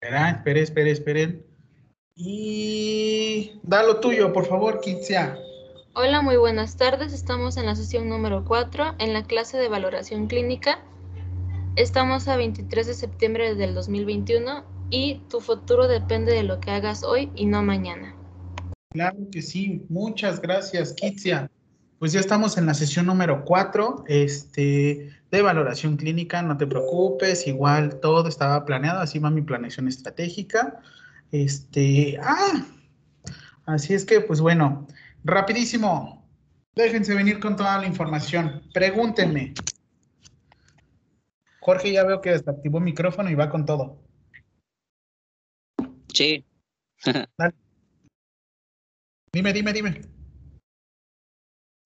Espera, esperen, esperen, esperen. Y da lo tuyo, por favor, Kitzia. Hola, muy buenas tardes. Estamos en la sesión número 4 en la clase de valoración clínica. Estamos a 23 de septiembre del 2021 y tu futuro depende de lo que hagas hoy y no mañana. Claro que sí. Muchas gracias, Kitzia. Pues ya estamos en la sesión número 4 este, de valoración clínica. No te preocupes, igual todo estaba planeado, así va mi planeación estratégica. Este, ah, así es que, pues bueno, rapidísimo, déjense venir con toda la información. Pregúntenme. Jorge ya veo que desactivó el micrófono y va con todo. Sí. Dale. Dime, dime, dime.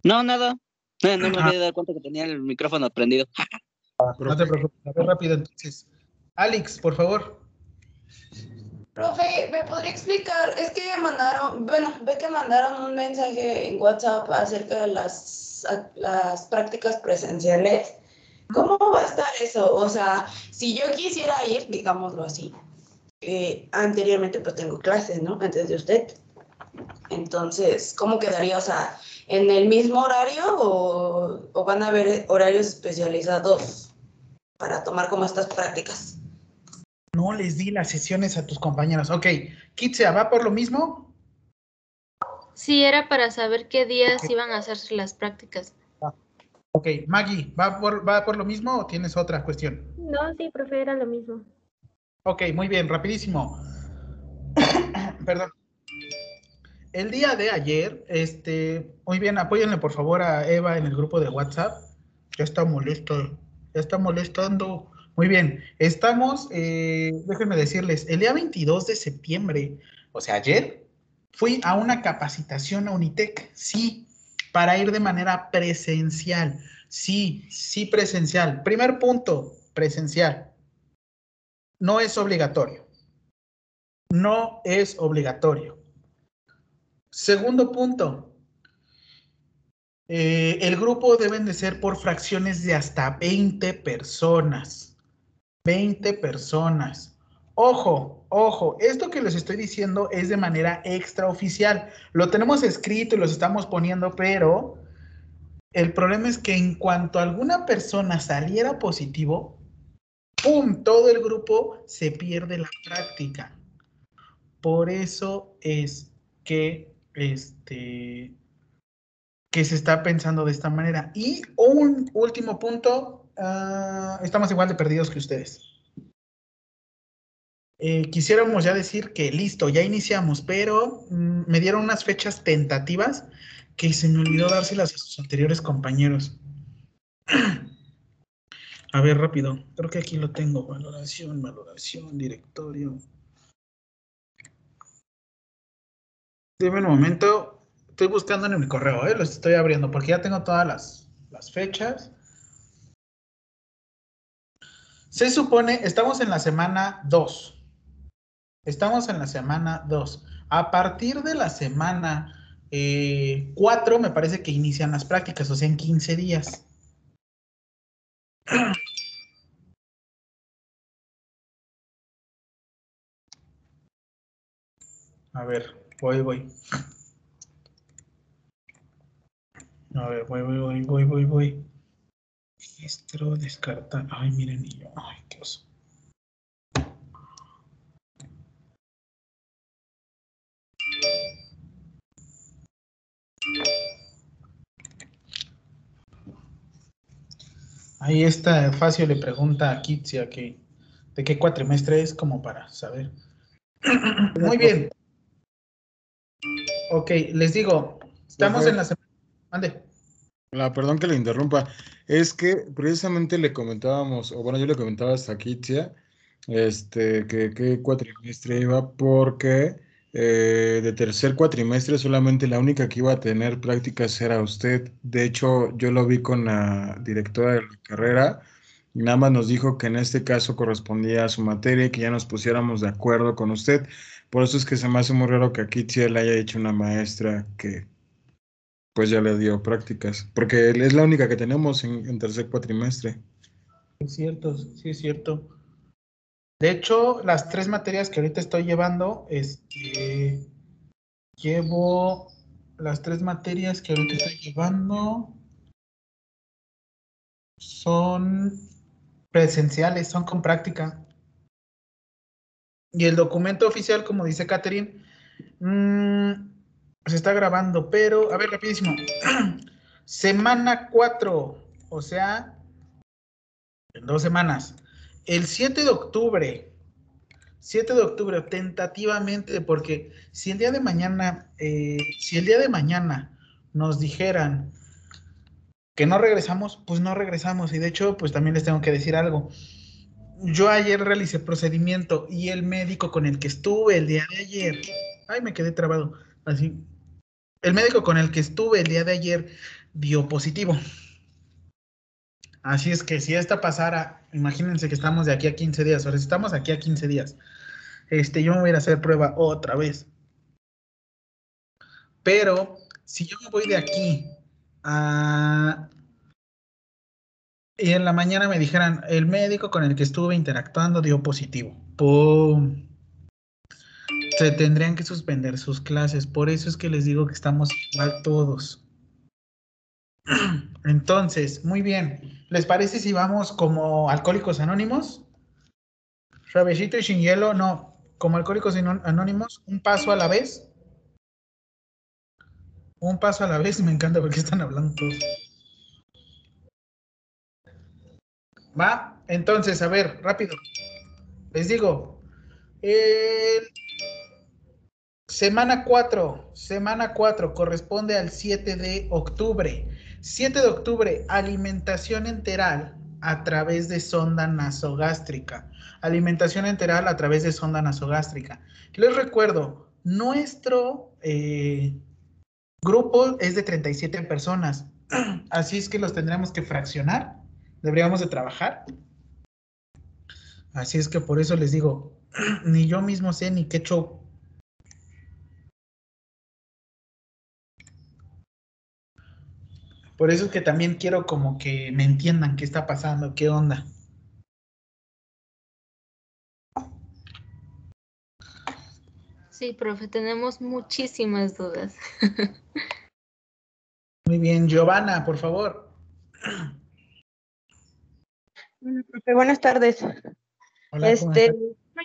No, nada. No, no me había dado cuenta que tenía el micrófono prendido. No te preocupes, a ver rápido entonces. Alex, por favor. Profe, ¿me podría explicar? Es que mandaron, bueno, ve que mandaron un mensaje en WhatsApp acerca de las, a- las prácticas presenciales. ¿Cómo va a estar eso? O sea, si yo quisiera ir, digámoslo así, eh, anteriormente pues tengo clases, ¿no? Antes de usted. Entonces, ¿cómo quedaría? O sea, ¿en el mismo horario o, o van a haber horarios especializados para tomar como estas prácticas? No les di las sesiones a tus compañeros. Ok, Kitzia, ¿va por lo mismo? Sí, era para saber qué días iban a hacerse las prácticas. Ok, Maggie, ¿va por, ¿va por lo mismo o tienes otra cuestión? No, sí, profe, era lo mismo. Ok, muy bien, rapidísimo. Perdón. El día de ayer, este, muy bien, apóyenle por favor a Eva en el grupo de WhatsApp. Ya está molesto, ya está molestando. Muy bien, estamos, eh, déjenme decirles, el día 22 de septiembre, o sea, ayer, fui a una capacitación a Unitec, sí, para ir de manera presencial. Sí, sí, presencial. Primer punto, presencial no es obligatorio. No es obligatorio. Segundo punto. eh, el grupo deben de ser por fracciones de hasta 20 personas. 20 personas. Ojo, ojo, esto que les estoy diciendo es de manera extraoficial. Lo tenemos escrito y los estamos poniendo, pero el problema es que en cuanto alguna persona saliera positivo, ¡pum! Todo el grupo se pierde la práctica. Por eso es que, este, que se está pensando de esta manera. Y un último punto, ah, estamos igual de perdidos que ustedes. Eh, quisiéramos ya decir que listo, ya iniciamos, pero mm, me dieron unas fechas tentativas que se me olvidó dárselas a sus anteriores compañeros. A ver, rápido. Creo que aquí lo tengo. Valoración, valoración, directorio. Deme un momento. Estoy buscando en mi correo, ¿eh? Los estoy abriendo porque ya tengo todas las, las fechas. Se supone, estamos en la semana 2. Estamos en la semana 2. A partir de la semana 4, me parece que inician las prácticas, o sea, en 15 días. A ver, voy, voy. A ver, voy, voy, voy, voy, voy, voy. Registro, descartar. Ay, miren, y yo. Ay, Dios. Ahí está, Facio le pregunta a Kitsia que de qué cuatrimestre es como para saber. Muy bien. Ok, les digo, estamos en la semana. Mande. Ah, perdón que le interrumpa. Es que precisamente le comentábamos, o bueno, yo le comentaba hasta Kitia, este, que qué cuatrimestre iba, porque eh, de tercer cuatrimestre solamente la única que iba a tener prácticas era usted. De hecho, yo lo vi con la directora de la carrera y nada más nos dijo que en este caso correspondía a su materia y que ya nos pusiéramos de acuerdo con usted. Por eso es que se me hace muy raro que a Kitia le haya dicho una maestra que pues ya le dio prácticas, porque es la única que tenemos en, en tercer cuatrimestre. Es cierto, sí es cierto. De hecho, las tres materias que ahorita estoy llevando, este, llevo las tres materias que ahorita estoy llevando son presenciales, son con práctica. Y el documento oficial, como dice Catherine, mm, se está grabando, pero, a ver, rapidísimo. Semana 4, o sea, en dos semanas. El 7 de octubre, 7 de octubre, tentativamente, porque si el día de mañana, eh, si el día de mañana nos dijeran que no regresamos, pues no regresamos. Y de hecho, pues también les tengo que decir algo. Yo ayer realicé procedimiento y el médico con el que estuve el día de ayer, ay, me quedé trabado, así. El médico con el que estuve el día de ayer dio positivo. Así es que si esta pasara, imagínense que estamos de aquí a 15 días, ahora si estamos aquí a 15 días, este, yo me voy a a hacer prueba otra vez. Pero si yo me voy de aquí a... Y en la mañana me dijeran, el médico con el que estuve interactuando dio positivo. Se tendrían que suspender sus clases. Por eso es que les digo que estamos igual todos. Entonces, muy bien. ¿Les parece si vamos como alcohólicos anónimos? Suavecito y sin hielo, no. Como alcohólicos anónimos, un paso a la vez. Un paso a la vez, me encanta porque están hablando todos. Va, entonces, a ver, rápido. Les digo, semana 4, semana 4 corresponde al 7 de octubre. 7 de octubre, alimentación enteral a través de sonda nasogástrica. Alimentación enteral a través de sonda nasogástrica. Les recuerdo, nuestro eh, grupo es de 37 personas, así es que los tendremos que fraccionar, deberíamos de trabajar. Así es que por eso les digo, ni yo mismo sé ni qué show Por eso es que también quiero como que me entiendan qué está pasando, qué onda. Sí, profe, tenemos muchísimas dudas. Muy bien, Giovanna, por favor. profe, buenas tardes. Hola, este,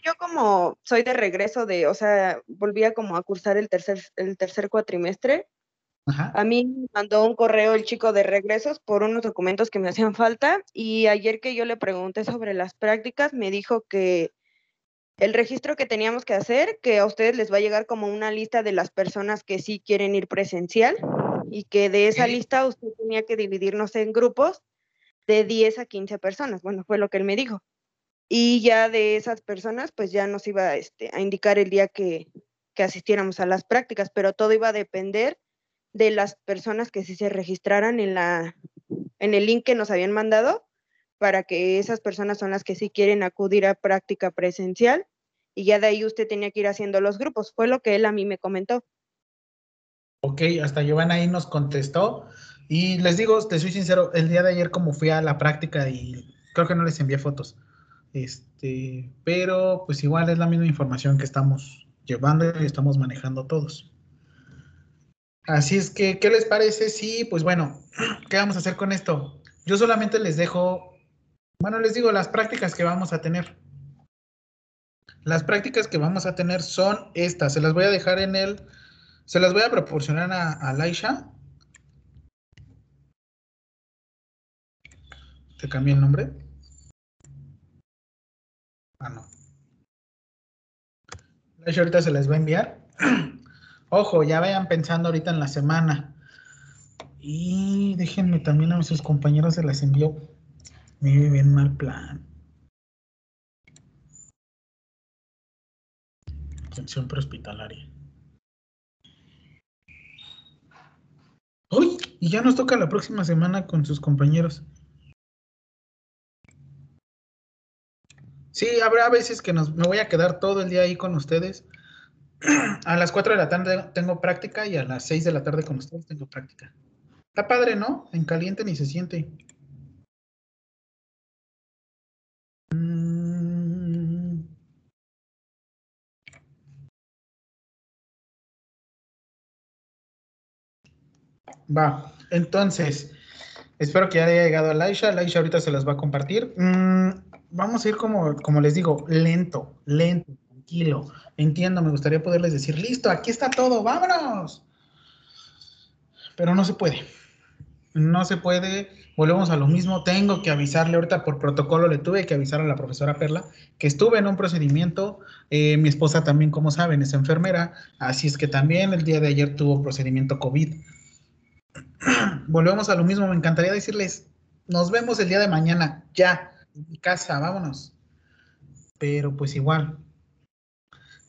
yo como soy de regreso de, o sea, volvía como a cursar el tercer, el tercer cuatrimestre, a mí me mandó un correo el chico de regresos por unos documentos que me hacían falta y ayer que yo le pregunté sobre las prácticas me dijo que el registro que teníamos que hacer, que a ustedes les va a llegar como una lista de las personas que sí quieren ir presencial y que de esa lista usted tenía que dividirnos en grupos de 10 a 15 personas. Bueno, fue lo que él me dijo. Y ya de esas personas, pues ya nos iba este, a indicar el día que, que asistiéramos a las prácticas, pero todo iba a depender de las personas que sí se registraran en, la, en el link que nos habían mandado para que esas personas son las que sí quieren acudir a práctica presencial y ya de ahí usted tenía que ir haciendo los grupos. Fue lo que él a mí me comentó. Ok, hasta Giovanna ahí nos contestó y les digo, te soy sincero, el día de ayer como fui a la práctica y creo que no les envié fotos, este, pero pues igual es la misma información que estamos llevando y estamos manejando todos. Así es que, ¿qué les parece? Sí, pues bueno, ¿qué vamos a hacer con esto? Yo solamente les dejo, bueno, les digo las prácticas que vamos a tener. Las prácticas que vamos a tener son estas. Se las voy a dejar en el, se las voy a proporcionar a, a. ¿Te cambié el nombre? Ah, no. Laisha ahorita se las va a enviar. Ojo, ya vayan pensando ahorita en la semana. Y déjenme también a sus compañeros se las envió. Me bien mal plan. Atención prehospitalaria. ¡Uy! Y ya nos toca la próxima semana con sus compañeros. Sí, habrá veces que nos, me voy a quedar todo el día ahí con ustedes. A las 4 de la tarde tengo práctica y a las 6 de la tarde con ustedes tengo práctica. Está padre, ¿no? En caliente ni se siente. Mm. Va, entonces, espero que ya haya llegado a Laisha. Laisha ahorita se las va a compartir. Mm, vamos a ir como, como les digo, lento, lento, tranquilo. Entiendo, me gustaría poderles decir, listo, aquí está todo, vámonos. Pero no se puede. No se puede. Volvemos a lo mismo. Tengo que avisarle ahorita por protocolo, le tuve que avisar a la profesora Perla que estuve en un procedimiento. Eh, mi esposa también, como saben, es enfermera. Así es que también el día de ayer tuvo procedimiento COVID. Volvemos a lo mismo. Me encantaría decirles, nos vemos el día de mañana, ya, en mi casa, vámonos. Pero pues igual,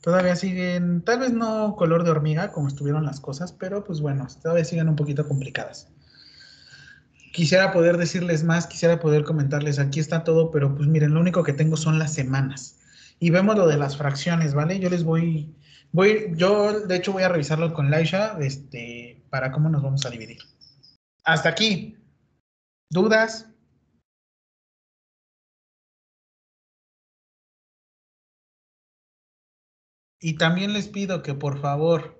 todavía siguen, tal vez no color de hormiga como estuvieron las cosas, pero pues bueno, todavía siguen un poquito complicadas. Quisiera poder decirles más, quisiera poder comentarles, aquí está todo, pero pues miren, lo único que tengo son las semanas. Y vemos lo de las fracciones, ¿vale? Yo les voy, voy, yo de hecho voy a revisarlo con Laisha, este, para cómo nos vamos a dividir. Hasta aquí. ¿Dudas? Y también les pido que por favor,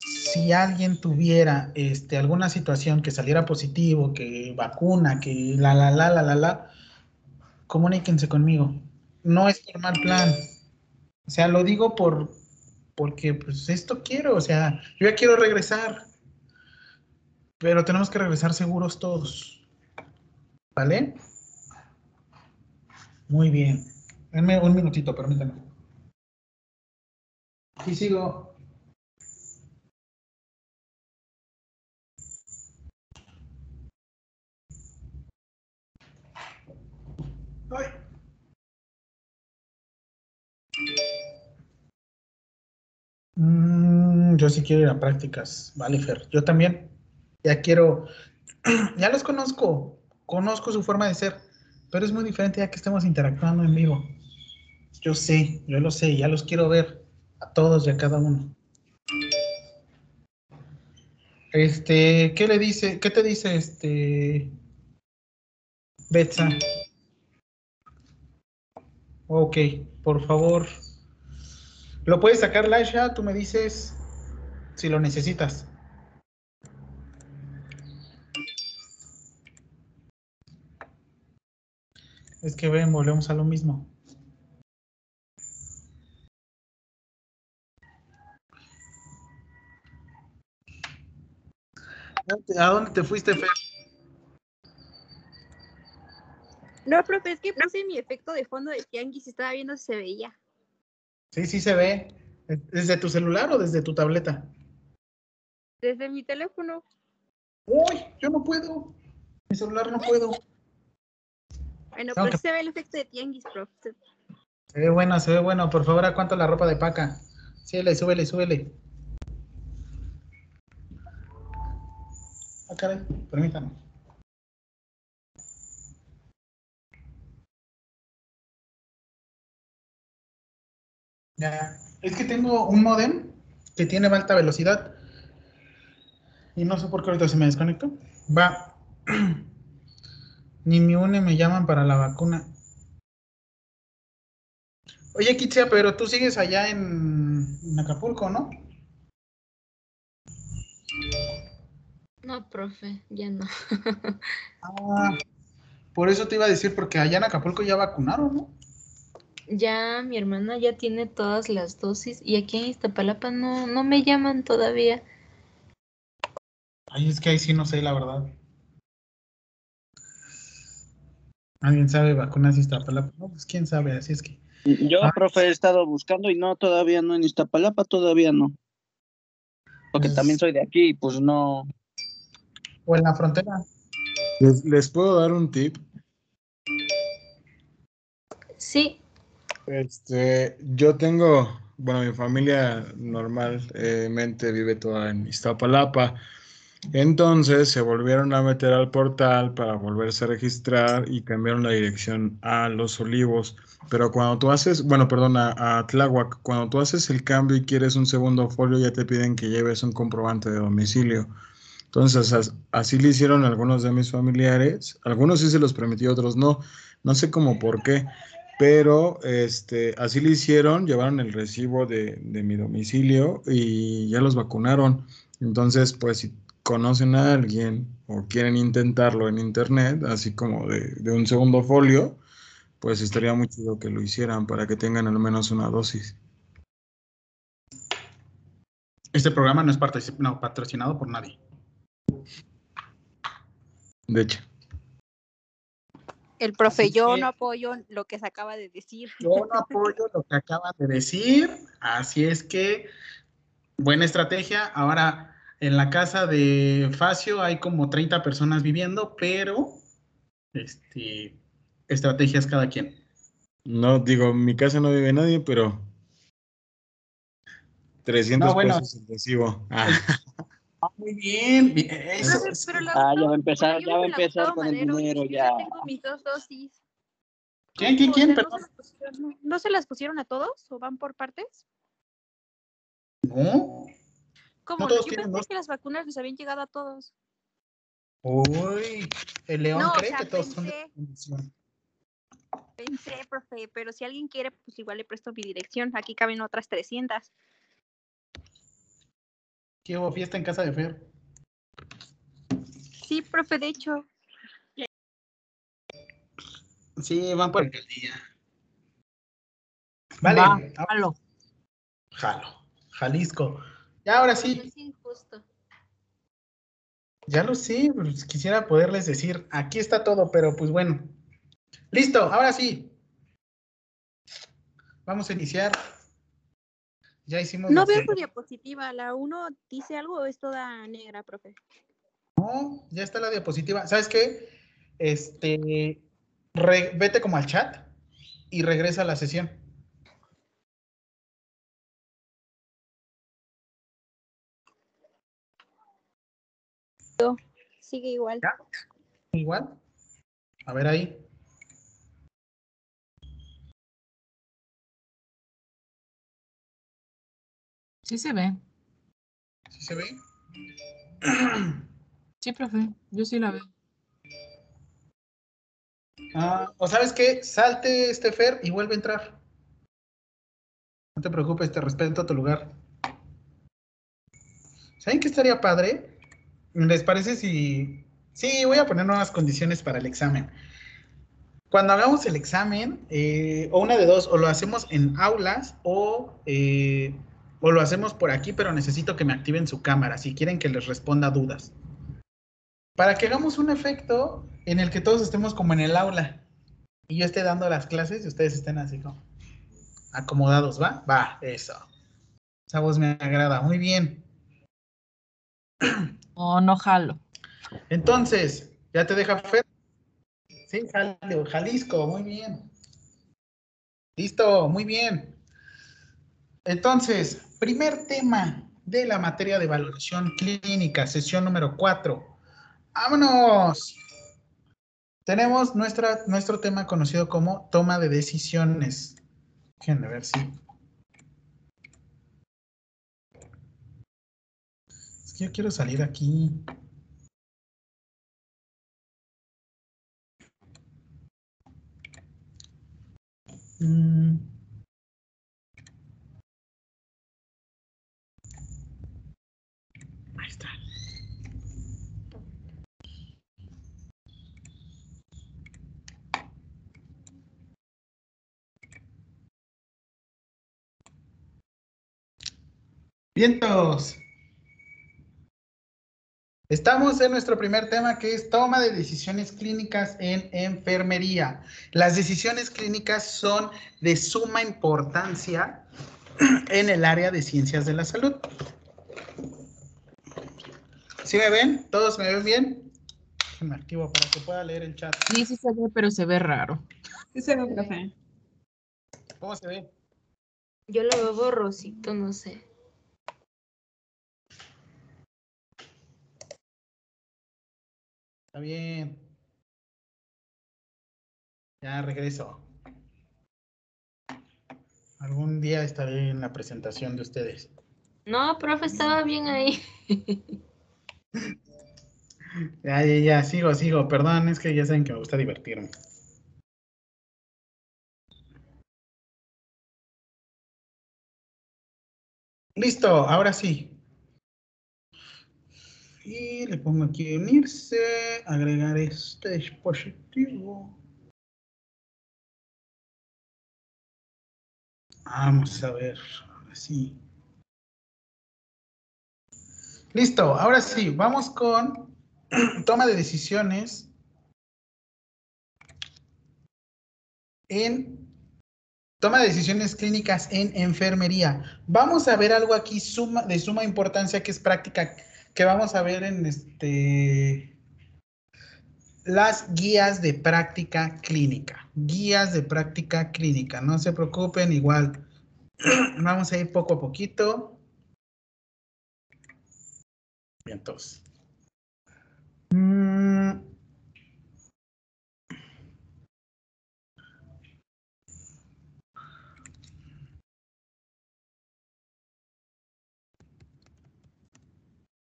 si alguien tuviera este, alguna situación que saliera positivo, que vacuna, que la, la, la, la, la, la, comuníquense conmigo. No es por mal plan. O sea, lo digo por, porque pues esto quiero, o sea, yo ya quiero regresar. Pero tenemos que regresar seguros todos. ¿Vale? Muy bien. Denme un minutito, permítanme. Y sigo. Mm, yo sí quiero ir a prácticas, vale, Fer. Yo también. Ya quiero, ya los conozco, conozco su forma de ser, pero es muy diferente ya que estemos interactuando en vivo. Yo sé, yo lo sé, ya los quiero ver a todos y a cada uno. Este, ¿qué le dice? ¿Qué te dice este Betsa? Ok, por favor. ¿Lo puedes sacar, Laisha? Tú me dices si lo necesitas. Es que ven, volvemos a lo mismo. ¿A dónde te fuiste, Fer? No, profe, es que puse mi efecto de fondo de tianguis y estaba viendo si se veía. Sí, sí se ve. ¿Desde tu celular o desde tu tableta? Desde mi teléfono. Uy, yo no puedo. Mi celular no puedo. Bueno, pero se ve el efecto de tianguis, profe. Se ve bueno, se ve bueno. Por favor, ¿a cuánto la ropa de paca? Síguele, súbele, súbele. Ah, caray, permítame. Ya, es que tengo un modem que tiene alta velocidad. Y no sé por qué ahorita se me desconectó. Va. Ni mi UNE me llaman para la vacuna. Oye, Kitsia, pero tú sigues allá en, en Acapulco, ¿no? No, profe, ya no. ah, por eso te iba a decir, porque allá en Acapulco ya vacunaron, ¿no? Ya mi hermana ya tiene todas las dosis y aquí en Iztapalapa no, no me llaman todavía. Ay, es que ahí sí no sé, la verdad. ¿Alguien sabe vacunas Iztapalapa? No, pues quién sabe, así es que. Yo, ah. profe, he estado buscando y no, todavía no en Iztapalapa, todavía no. Porque pues también soy de aquí y pues no, o en la frontera. ¿Les, puedo dar un tip? Sí. Este, yo tengo, bueno, mi familia normalmente vive toda en Iztapalapa. Entonces se volvieron a meter al portal para volverse a registrar y cambiaron la dirección a Los Olivos. Pero cuando tú haces, bueno, perdón, a, a Tláhuac, cuando tú haces el cambio y quieres un segundo folio, ya te piden que lleves un comprobante de domicilio. Entonces, así le hicieron algunos de mis familiares. Algunos sí se los permitió, otros no. No sé cómo por qué, pero este, así le hicieron, llevaron el recibo de, mi domicilio y ya los vacunaron. Entonces, pues conocen a alguien o quieren intentarlo en internet, así como de, de un segundo folio, pues estaría muy chido que lo hicieran para que tengan al menos una dosis. Este programa no es patrocinado por nadie. De hecho. El profe, yo no apoyo lo que se acaba de decir. Yo no apoyo lo que acaba de decir. Así es que, buena estrategia. Ahora, en la casa de Facio hay como 30 personas viviendo, pero este, estrategias cada quien. No, digo, en mi casa no vive nadie, pero 300 pesos intensivo. Ah. ah. muy bien. ah, ya va a empezar, ya va a empezar con el dinero, ya. tengo mis dos dosis. ¿Quién, quién, quién? ¿No se las pusieron a todos o van por partes? No. ¿Cómo? Yo pensé que las vacunas les habían llegado a todos. Uy, el león cree que todos son Pensé, profe, pero si alguien quiere, pues igual le presto mi dirección. Aquí caben otras 300. ¿Qué hubo fiesta en casa de Fer? Sí, profe, de hecho. Sí, van por el día. Vale. jalo. Jalo. Jalisco. Ya, ahora sí. Es injusto. Ya lo sé, pues quisiera poderles decir, aquí está todo, pero pues bueno. Listo, ahora sí. Vamos a iniciar. Ya hicimos. No veo tu diapositiva. ¿La 1 dice algo o es toda negra, profe? No, ya está la diapositiva. ¿Sabes qué? Este, vete como al chat y regresa a la sesión. Sigue igual. Igual. A ver ahí. Sí se ve. ¿Sí se ve? Sí, profe, yo sí la veo. Ah, o sabes qué, salte este Fer y vuelve a entrar. No te preocupes, te respeto a tu lugar. ¿Saben qué estaría padre? ¿Les parece si... Sí, voy a poner nuevas condiciones para el examen. Cuando hagamos el examen, eh, o una de dos, o lo hacemos en aulas o eh, o lo hacemos por aquí, pero necesito que me activen su cámara si quieren que les responda dudas. Para que hagamos un efecto en el que todos estemos como en el aula y yo esté dando las clases y ustedes estén así como acomodados, ¿va? Va, eso. Esa voz me agrada, muy bien. Oh, no jalo. Entonces, ¿ya te deja Fer? Sí, Jalisco, muy bien. Listo, muy bien. Entonces, primer tema de la materia de valoración clínica, sesión número 4. ¡Vámonos! Tenemos nuestra, nuestro tema conocido como toma de decisiones. Déjenme ver si. Que yo quiero salir aquí. Mm. Vientos. Estamos en nuestro primer tema que es toma de decisiones clínicas en enfermería. Las decisiones clínicas son de suma importancia en el área de ciencias de la salud. ¿Sí me ven? ¿Todos me ven bien? Me activo para que pueda leer el chat. Sí, sí se ve, pero se ve raro. Sí se ve, profe. ¿Cómo se ve? Yo lo veo borrosito, no sé. Está bien. Ya regreso. Algún día estaré en la presentación de ustedes. No, profe, estaba bien ahí. ya, ya, ya, sigo, sigo. Perdón, es que ya saben que me gusta divertirme. Listo, ahora sí. Y le pongo aquí unirse, agregar este dispositivo. Vamos a ver, ahora sí. Listo, ahora sí, vamos con toma de decisiones en toma de decisiones clínicas en enfermería. Vamos a ver algo aquí de suma importancia que es práctica, que vamos a ver en este las guías de práctica clínica. Guías de práctica clínica. No se preocupen, igual vamos a ir poco a poquito. Bien, entonces. Mm.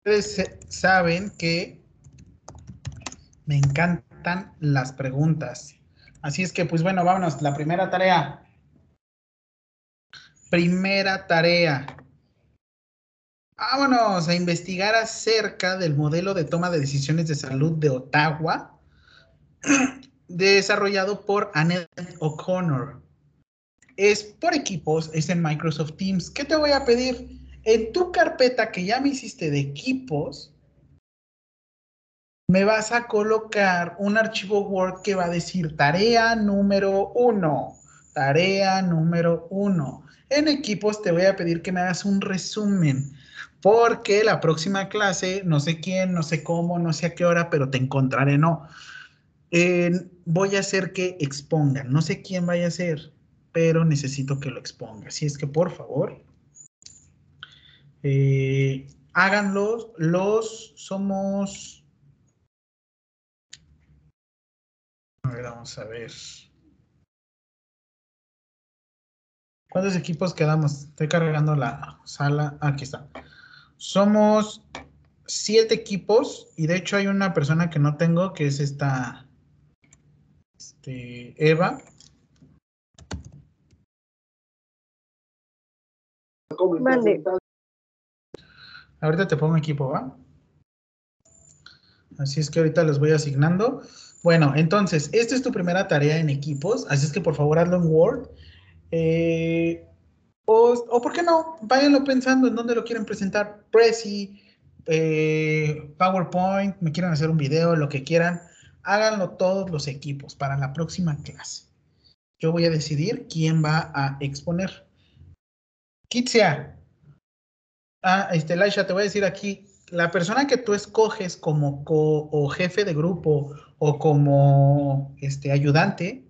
Ustedes saben que me encantan las preguntas. Así es que, pues bueno, vámonos. La primera tarea. Primera tarea. Vámonos a investigar acerca del modelo de toma de decisiones de salud de Ottawa, desarrollado por Annette O'Connor. Es por equipos, es en Microsoft Teams. ¿Qué te voy a pedir? En tu carpeta que ya me hiciste de equipos, me vas a colocar un archivo Word que va a decir tarea número uno, tarea número uno. En equipos te voy a pedir que me hagas un resumen, porque la próxima clase, no sé quién, no sé cómo, no sé a qué hora, pero te encontraré, no. voy a hacer que expongan, no sé quién vaya a ser, pero necesito que lo exponga. Así es que por favor, eh, háganlos, los somos A ver, vamos a ver. ¿Cuántos equipos quedamos? Estoy cargando la sala. Aquí está. Somos siete equipos y de hecho hay una persona que no tengo que es esta este, Eva. Ahorita te pongo equipo, ¿va? Así es que ahorita los voy asignando. Bueno, entonces, esta es tu primera tarea en equipos, así es que por favor hazlo en Word. Eh, o, o, por qué no, váyanlo pensando en dónde lo quieren presentar. Prezi, eh, PowerPoint, me quieren hacer un video, lo que quieran. Háganlo todos los equipos para la próxima clase. Yo voy a decidir quién va a exponer. Kitsia. Ah, este, Laisha, te voy a decir aquí, la persona que tú escoges como co jefe de grupo o como este, ayudante,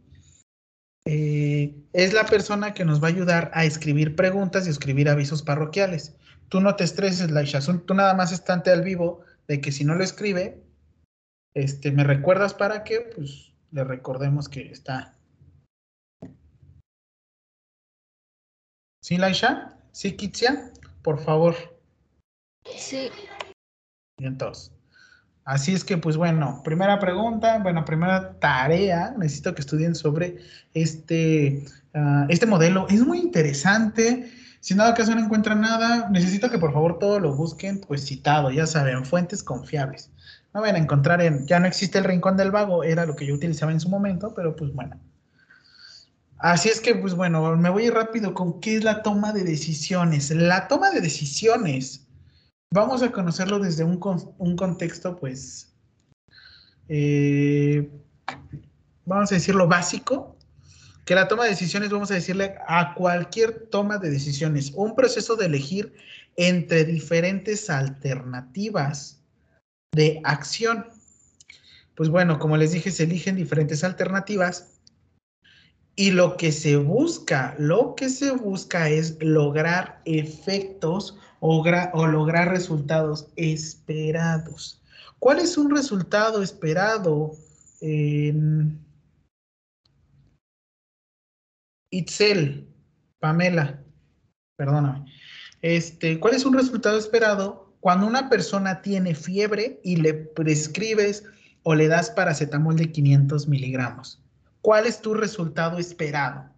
eh, es la persona que nos va a ayudar a escribir preguntas y escribir avisos parroquiales. Tú no te estreses, Laisha, tú nada más estante al vivo de que si no lo escribe, este, me recuerdas para que pues, le recordemos que está. ¿Sí, Laisha? ¿Sí, Kitsia? Por favor. Sí. Y entonces. Así es que, pues bueno, primera pregunta, bueno, primera tarea, necesito que estudien sobre este, ah, este modelo. Es muy interesante. Si en dado caso no encuentran nada, necesito que por favor todo lo busquen, pues citado, ya saben, fuentes confiables. No van a encontrar en, ya no existe el rincón del vago, era lo que yo utilizaba en su momento, pero pues bueno. Así es que, pues bueno, me voy rápido con qué es la toma de decisiones. La toma de decisiones vamos a conocerlo desde un, contexto, pues, eh, vamos a decirlo básico, que la toma de decisiones, vamos a decirle a cualquier toma de decisiones, un proceso de elegir entre diferentes alternativas de acción. Pues bueno, como les dije, se eligen diferentes alternativas y lo que se busca, lo que se busca es lograr efectos o, lograr resultados esperados. ¿Cuál es un resultado esperado en Itzel? Pamela, perdóname. Este, ¿Cuál es un resultado esperado cuando una persona tiene fiebre y le prescribes o le das paracetamol de 500 miligramos? ¿Cuál es tu resultado esperado?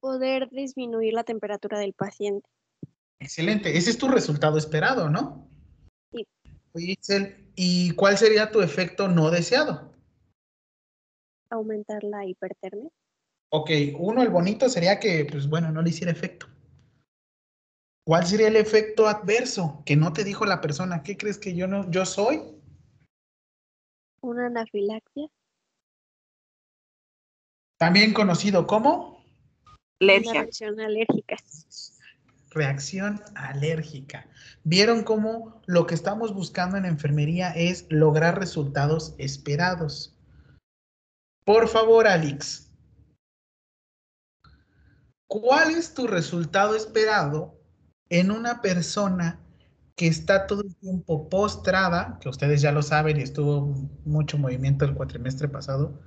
Poder disminuir la temperatura del paciente. Excelente, ese es tu resultado esperado, ¿no? Sí. ¿y cuál sería tu efecto no deseado? Aumentar la hipertermia. Ok, uno, el bonito sería que, pues bueno, no le hiciera efecto. ¿Cuál sería el efecto adverso que no te dijo la persona? ¿Qué crees que yo no, yo soy? Una anafilaxia. También conocido como Una reacción alérgica. Reacción alérgica. ¿Vieron cómo lo que estamos buscando en enfermería es lograr resultados esperados? Por favor, Alex, ¿cuál es tu resultado esperado en una persona que está todo el tiempo postrada, que ustedes ya lo saben y estuvo mucho movimiento el cuatrimestre pasado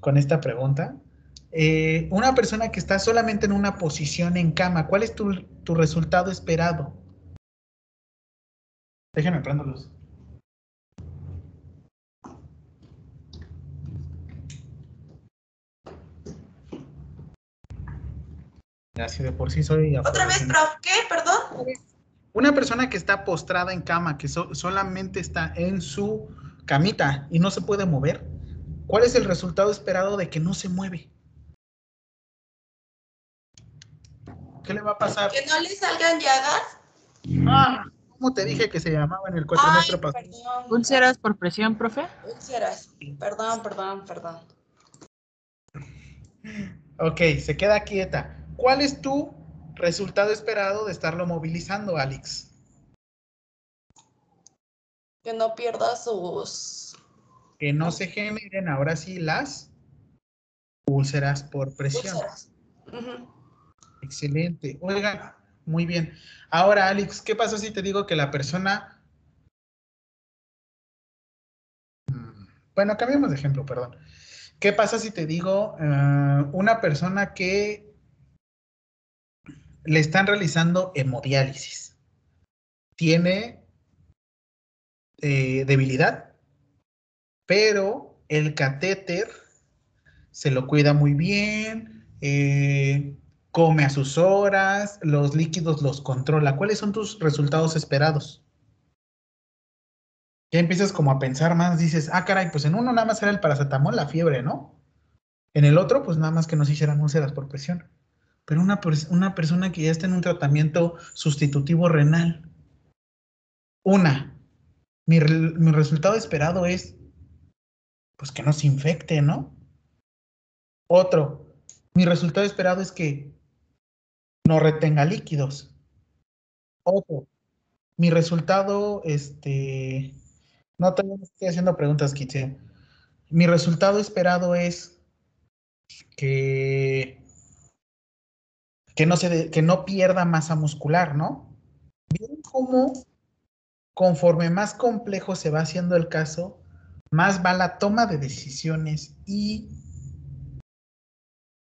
con esta pregunta? Eh, una persona que está solamente en una posición en cama, ¿cuál es tu, resultado esperado? Déjenme prendo luz. Así de por sí soy. Otra vez, prof, ¿qué? Perdón. Una persona que está postrada en cama, que solamente está en su camita y no se puede mover, ¿cuál es el resultado esperado de que no se mueve? ¿Qué le va a pasar? Que no le salgan llagas. Ah, ¿cómo te dije que se llamaba en el cuatrimestre pasado? ¿Úlceras por presión, profe? Úlceras. Perdón, perdón, perdón. Ok, se queda quieta. ¿Cuál es tu resultado esperado de estarlo movilizando, Alex? Que no pierda sus... Que no se generen ahora sí las úlceras por presión. Úlceras. Excelente. Oiga, muy bien. Ahora, Alex, ¿qué pasa si te digo que la persona... Bueno, cambiemos de ejemplo, perdón. ¿Qué pasa si te digo eh, una persona que le están realizando hemodiálisis? Tiene eh, debilidad, pero el catéter se lo cuida muy bien, eh, come a sus horas, los líquidos los controla. ¿Cuáles son tus resultados esperados? Ya empiezas como a pensar más, dices, ah, caray, pues en uno nada más era el paracetamol, la fiebre, ¿no? En el otro, pues nada más que no se hicieran úlceras por presión. Pero una, una persona que ya está en un tratamiento sustitutivo renal, una, mi, mi resultado esperado es, pues que no se infecte, ¿no? Otro, mi resultado esperado es que no retenga líquidos. Ojo, mi resultado, este, no estoy haciendo preguntas, Kitse. Mi resultado esperado es que, que, no se que no pierda masa muscular, ¿no? Bien cómo conforme más complejo se va haciendo el caso, más va la toma de decisiones y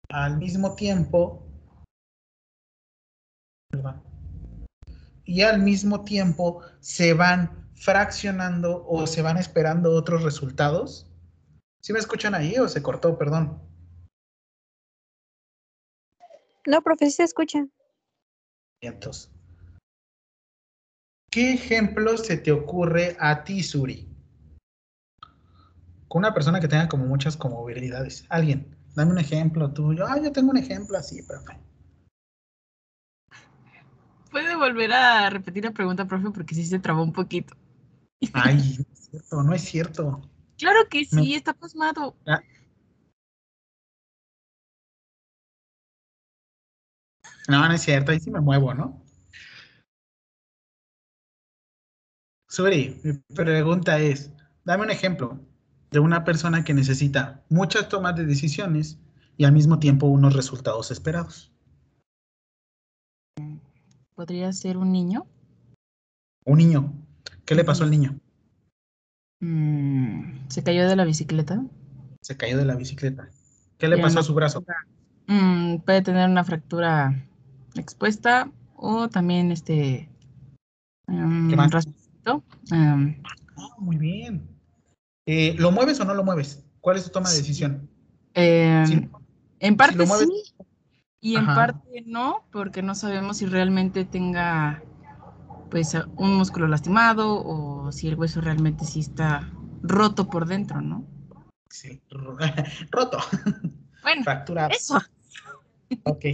al mismo tiempo y al mismo tiempo se van fraccionando o se van esperando otros resultados. ¿Sí me escuchan ahí o se cortó? Perdón. No, profe, sí se escucha. Entonces, ¿qué ejemplo se te ocurre a ti, Suri? Con una persona que tenga como muchas comorbilidades. Alguien, dame un ejemplo tuyo. Ah, yo tengo un ejemplo así, profe. ¿Puede volver a repetir la pregunta, profe? Porque sí se trabó un poquito. Ay, no es cierto, no es cierto. Claro que sí, está pasmado. Ah. No, no es cierto, ahí sí me muevo, ¿no? Suri, mi pregunta es, dame un ejemplo de una persona que necesita muchas tomas de decisiones y al mismo tiempo unos resultados esperados. ¿Podría ser un niño? Un niño. ¿Qué le pasó al niño? Mm, ¿Se cayó de la bicicleta? Se cayó de la bicicleta. ¿Qué le pasó a su brazo? Mm, puede tener una fractura expuesta o también este... Um, ¿Qué más? Ah, muy bien. Eh, ¿Lo mueves o no lo mueves? ¿Cuál es tu toma de decisión? Em, en parte sí. y en parte no, porque no sabemos si realmente tenga pues un músculo lastimado o si el hueso realmente sí está roto por dentro, ¿no? Sí, roto. Bueno, fracturado. Eso. Ok.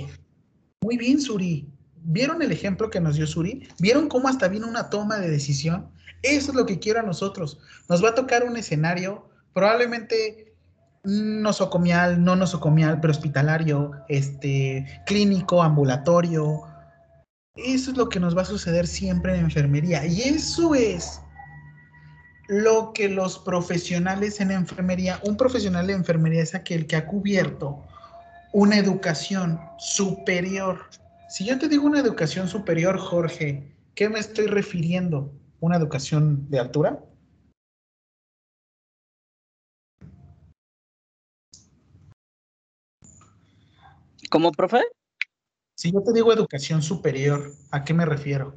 Muy bien, Suri. ¿Vieron el ejemplo que nos dio Suri? ¿Vieron cómo hasta vino una toma de decisión? Eso es lo que quiero a nosotros. Nos va a tocar un escenario probablemente nosocomial, no nosocomial, pero hospitalario, este, clínico, ambulatorio. Eso es lo que nos va a suceder siempre en enfermería. Y eso es lo que los profesionales en enfermería, un profesional de enfermería es aquel que ha cubierto una educación superior. Si yo te digo una educación superior, Jorge, ¿qué me estoy refiriendo? ¿Una educación de altura? ¿Cómo, profe? Si yo te digo educación superior, ¿a qué me refiero?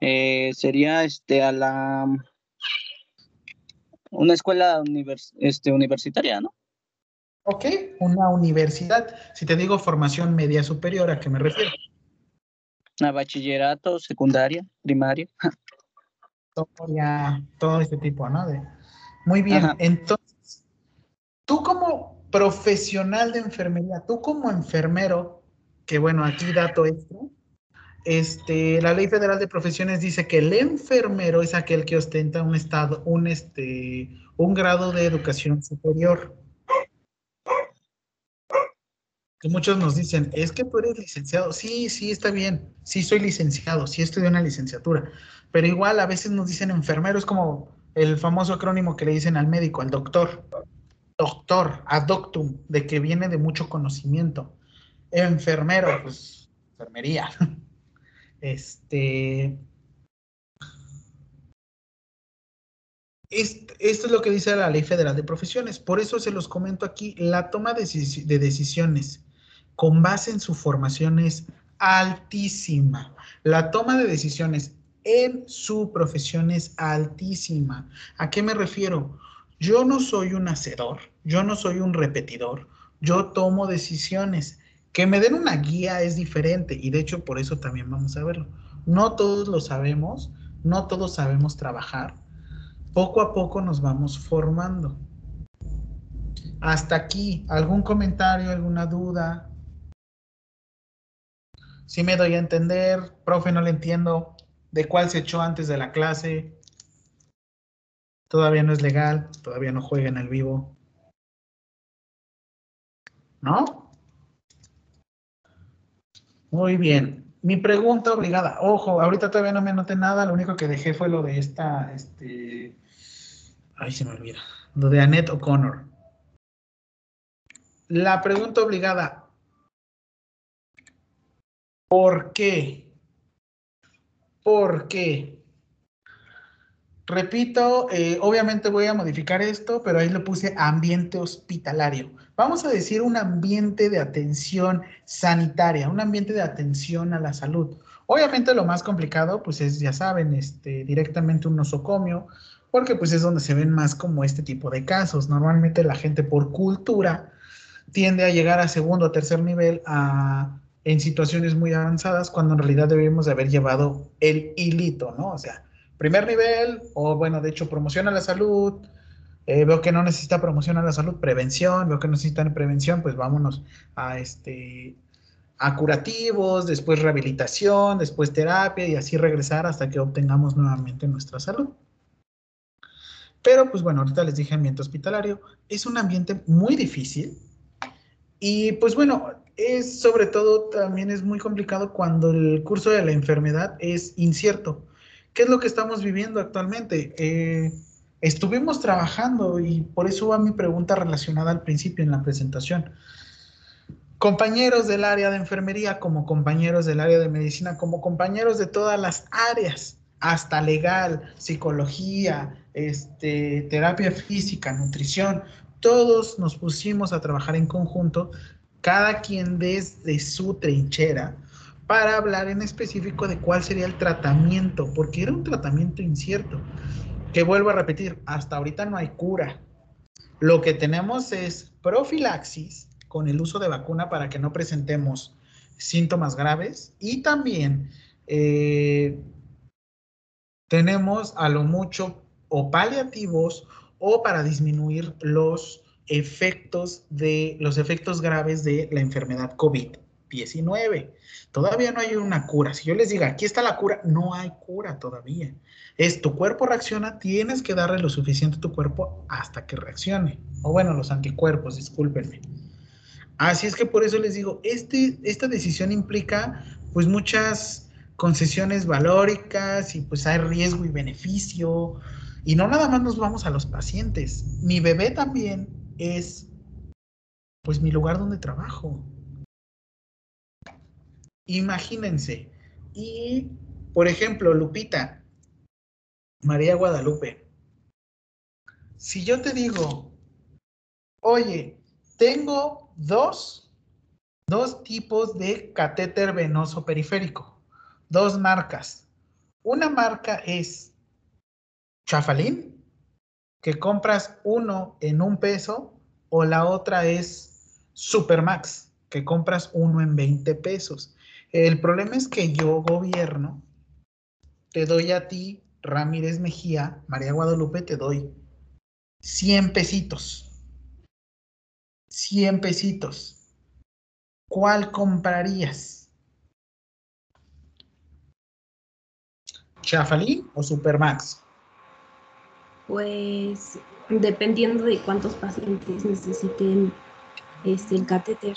Eh, sería este a la una escuela este, universitaria, ¿no? Ok, una universidad. Si te digo formación media superior, ¿a qué me refiero? A bachillerato, secundaria, primaria. Todo, todo este tipo, ¿no? Muy bien, entonces, tú como profesional de enfermería, tú como enfermero, que bueno, aquí dato extra, este, la Ley Federal de Profesiones dice que el enfermero es aquel que ostenta un estado, un, este, un grado de educación superior. Muchos nos dicen, es que tú eres licenciado. Sí, sí, está bien. Sí, soy licenciado. Sí, estudié una licenciatura. Pero igual a veces nos dicen enfermero, es como el famoso acrónimo que le dicen al médico, al doctor. Doctor, adoctum, de que viene de mucho conocimiento. Enfermero, pues, enfermería. Este. Esto es lo que dice la Ley Federal de Profesiones. Por eso se los comento aquí. La toma de decisiones con base en su formación es altísima. La toma de decisiones en su profesión es altísima. ¿A qué me refiero? Yo no soy un hacedor, yo no soy un repetidor, yo tomo decisiones. Que me den una guía es diferente y de hecho por eso también vamos a verlo. No todos lo sabemos, no todos sabemos trabajar. Poco a poco nos vamos formando. Hasta aquí, ¿algún comentario, alguna duda? Si me doy a entender, profe, no le entiendo de cuál se echó antes de la clase. Todavía no es legal, todavía no juega en el vivo. ¿No? Muy bien. Mi pregunta obligada. Ojo, ahorita todavía no me anoté nada. Lo único que dejé fue lo de esta, este. Ay, se me olvida. Lo de Annette O'Connor. La pregunta obligada. ¿Por qué? ¿Por qué? Repito, eh, obviamente voy a modificar esto, pero ahí lo puse ambiente hospitalario. Vamos a decir un ambiente de atención sanitaria, un ambiente de atención a la salud. Obviamente lo más complicado, pues es, ya saben, este, directamente un nosocomio, porque pues es donde se ven más como este tipo de casos. Normalmente la gente por cultura tiende a llegar a segundo o tercer nivel a, en situaciones muy avanzadas, cuando en realidad debemos de haber llevado el hilito, ¿no? O sea, primer nivel, o bueno, de hecho, promoción a la salud. Eh, veo que no necesita promoción a la salud, prevención, veo que necesitan prevención, pues vámonos a este a curativos, después rehabilitación, después terapia y así regresar hasta que obtengamos nuevamente nuestra salud. Pero pues bueno, ahorita les dije ambiente hospitalario, es un ambiente muy difícil y pues bueno, es sobre todo también es muy complicado cuando el curso de la enfermedad es incierto. ¿Qué es lo que estamos viviendo actualmente? Eh, estuvimos trabajando y por eso va mi pregunta relacionada al principio en la presentación. Compañeros del área de enfermería, como compañeros del área de medicina, como compañeros de todas las áreas, hasta legal, psicología, este, terapia física, nutrición, todos nos pusimos a trabajar en conjunto, cada quien desde su trinchera, para hablar en específico de cuál sería el tratamiento, porque era un tratamiento incierto. Que vuelvo a repetir, hasta ahorita no hay cura. Lo que tenemos es profilaxis con el uso de vacuna para que no presentemos síntomas graves y también eh, tenemos a lo mucho o paliativos o para disminuir los efectos de los efectos graves de la enfermedad COVID-19. Todavía no hay una cura. Si yo les digo, aquí está la cura, no hay cura todavía. Es tu cuerpo reacciona, tienes que darle lo suficiente a tu cuerpo hasta que reaccione. O bueno, los anticuerpos, discúlpenme. Así es que por eso les digo, este, esta decisión implica pues muchas concesiones valóricas y pues hay riesgo y beneficio. Y no nada más nos vamos a los pacientes. Mi bebé también es pues mi lugar donde trabajo. Imagínense. Y, por ejemplo, Lupita, María Guadalupe, si yo te digo, oye, tengo dos, dos tipos de catéter venoso periférico, dos marcas. Una marca es Chafalín, que compras uno en un peso, o la otra es Supermax, que compras uno en 20 pesos. El problema es que yo, gobierno, te doy a ti, Ramírez Mejía, María Guadalupe, te doy 100 pesitos. 100 pesitos. ¿Cuál comprarías? ¿Chafalín o Supermax? Pues dependiendo de cuántos pacientes necesiten este, el catéter.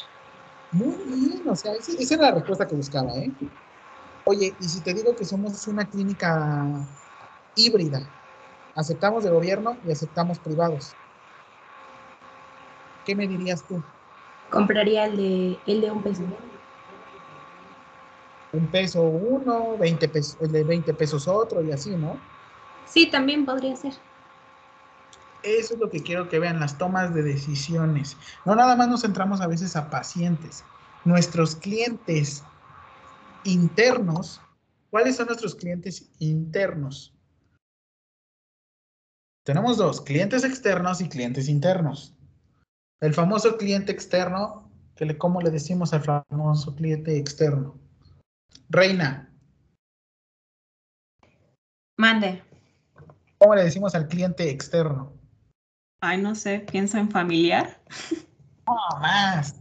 Muy bien, o sea, esa, era la respuesta que buscaba, ¿eh? Oye, y si te digo que somos una clínica híbrida, aceptamos de gobierno y aceptamos privados, ¿qué me dirías tú? Compraría el de, el de un peso. Un peso uno, 20 pesos, el de 20 pesos otro y así, ¿no? Sí, también podría ser. Eso es lo que quiero que vean, las tomas de decisiones. No nada más nos centramos a veces a pacientes. Nuestros clientes internos, ¿cuáles son nuestros clientes internos? Tenemos dos, clientes externos y clientes internos. El famoso cliente externo, que le, ¿cómo le decimos al famoso cliente externo? Reina. Mande. ¿Cómo le decimos al cliente externo? Ay, no sé, pienso en familiar. No, más.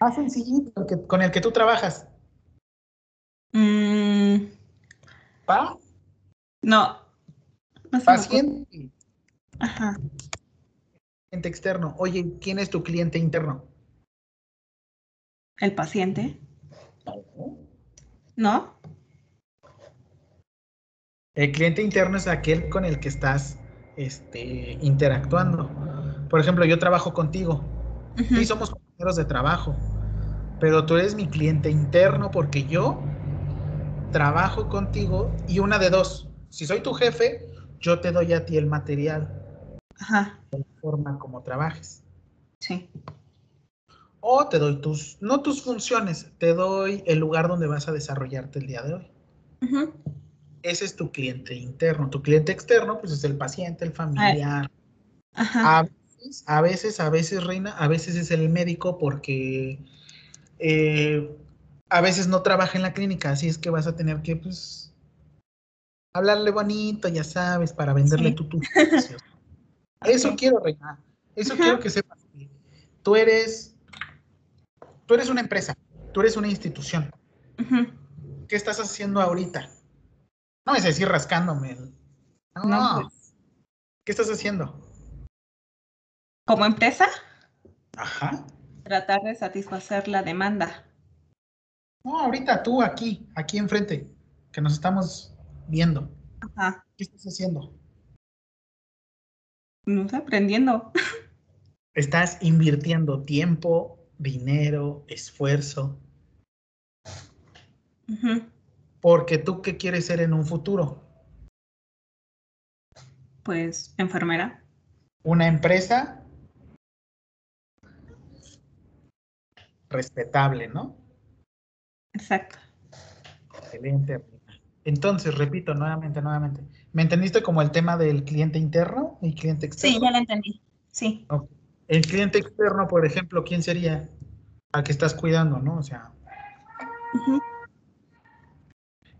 Más sencillito, con el que tú trabajas. Mm. ¿Pa? No. Paciente. Ajá. Cliente externo. Oye, ¿quién es tu cliente interno? El paciente. ¿No? El cliente interno es aquel con el que estás este, interactuando. Por ejemplo, yo trabajo contigo y somos compañeros de trabajo, pero tú eres mi cliente interno porque yo trabajo contigo y una de dos, si soy tu jefe, yo te doy a ti el material. Ajá. De la forma como trabajes. Sí. O te doy tus, no tus funciones, te doy el lugar donde vas a desarrollarte el día de hoy. Ese es tu cliente interno. Tu cliente externo, pues es el paciente, el familiar. A, veces, a veces, Reina, a veces es el médico porque eh, a veces no trabaja en la clínica, así es que vas a tener que, pues, hablarle bonito, ya sabes, para venderle tu, tu Eso quiero, Reina. Eso quiero que sepas. Tú eres, tú eres una empresa, tú eres una institución. ¿Qué estás haciendo ahorita? No es decir rascándome. No. Pues. ¿Qué estás haciendo? ¿Como empresa? Ajá. Tratar de satisfacer la demanda. No, ahorita tú aquí, aquí enfrente, que nos estamos viendo. Ajá. ¿Qué estás haciendo? No sé, aprendiendo. Estás invirtiendo tiempo, dinero, esfuerzo. Ajá. Porque tú, ¿qué quieres ser en un futuro? Pues enfermera. Una empresa respetable, ¿no? Exacto. Excelente. Entonces, repito nuevamente, nuevamente. ¿Me entendiste como el tema del cliente interno y cliente externo? Sí, ya lo entendí. Sí. El cliente externo, por ejemplo, ¿quién sería? Al que estás cuidando, ¿no? O sea.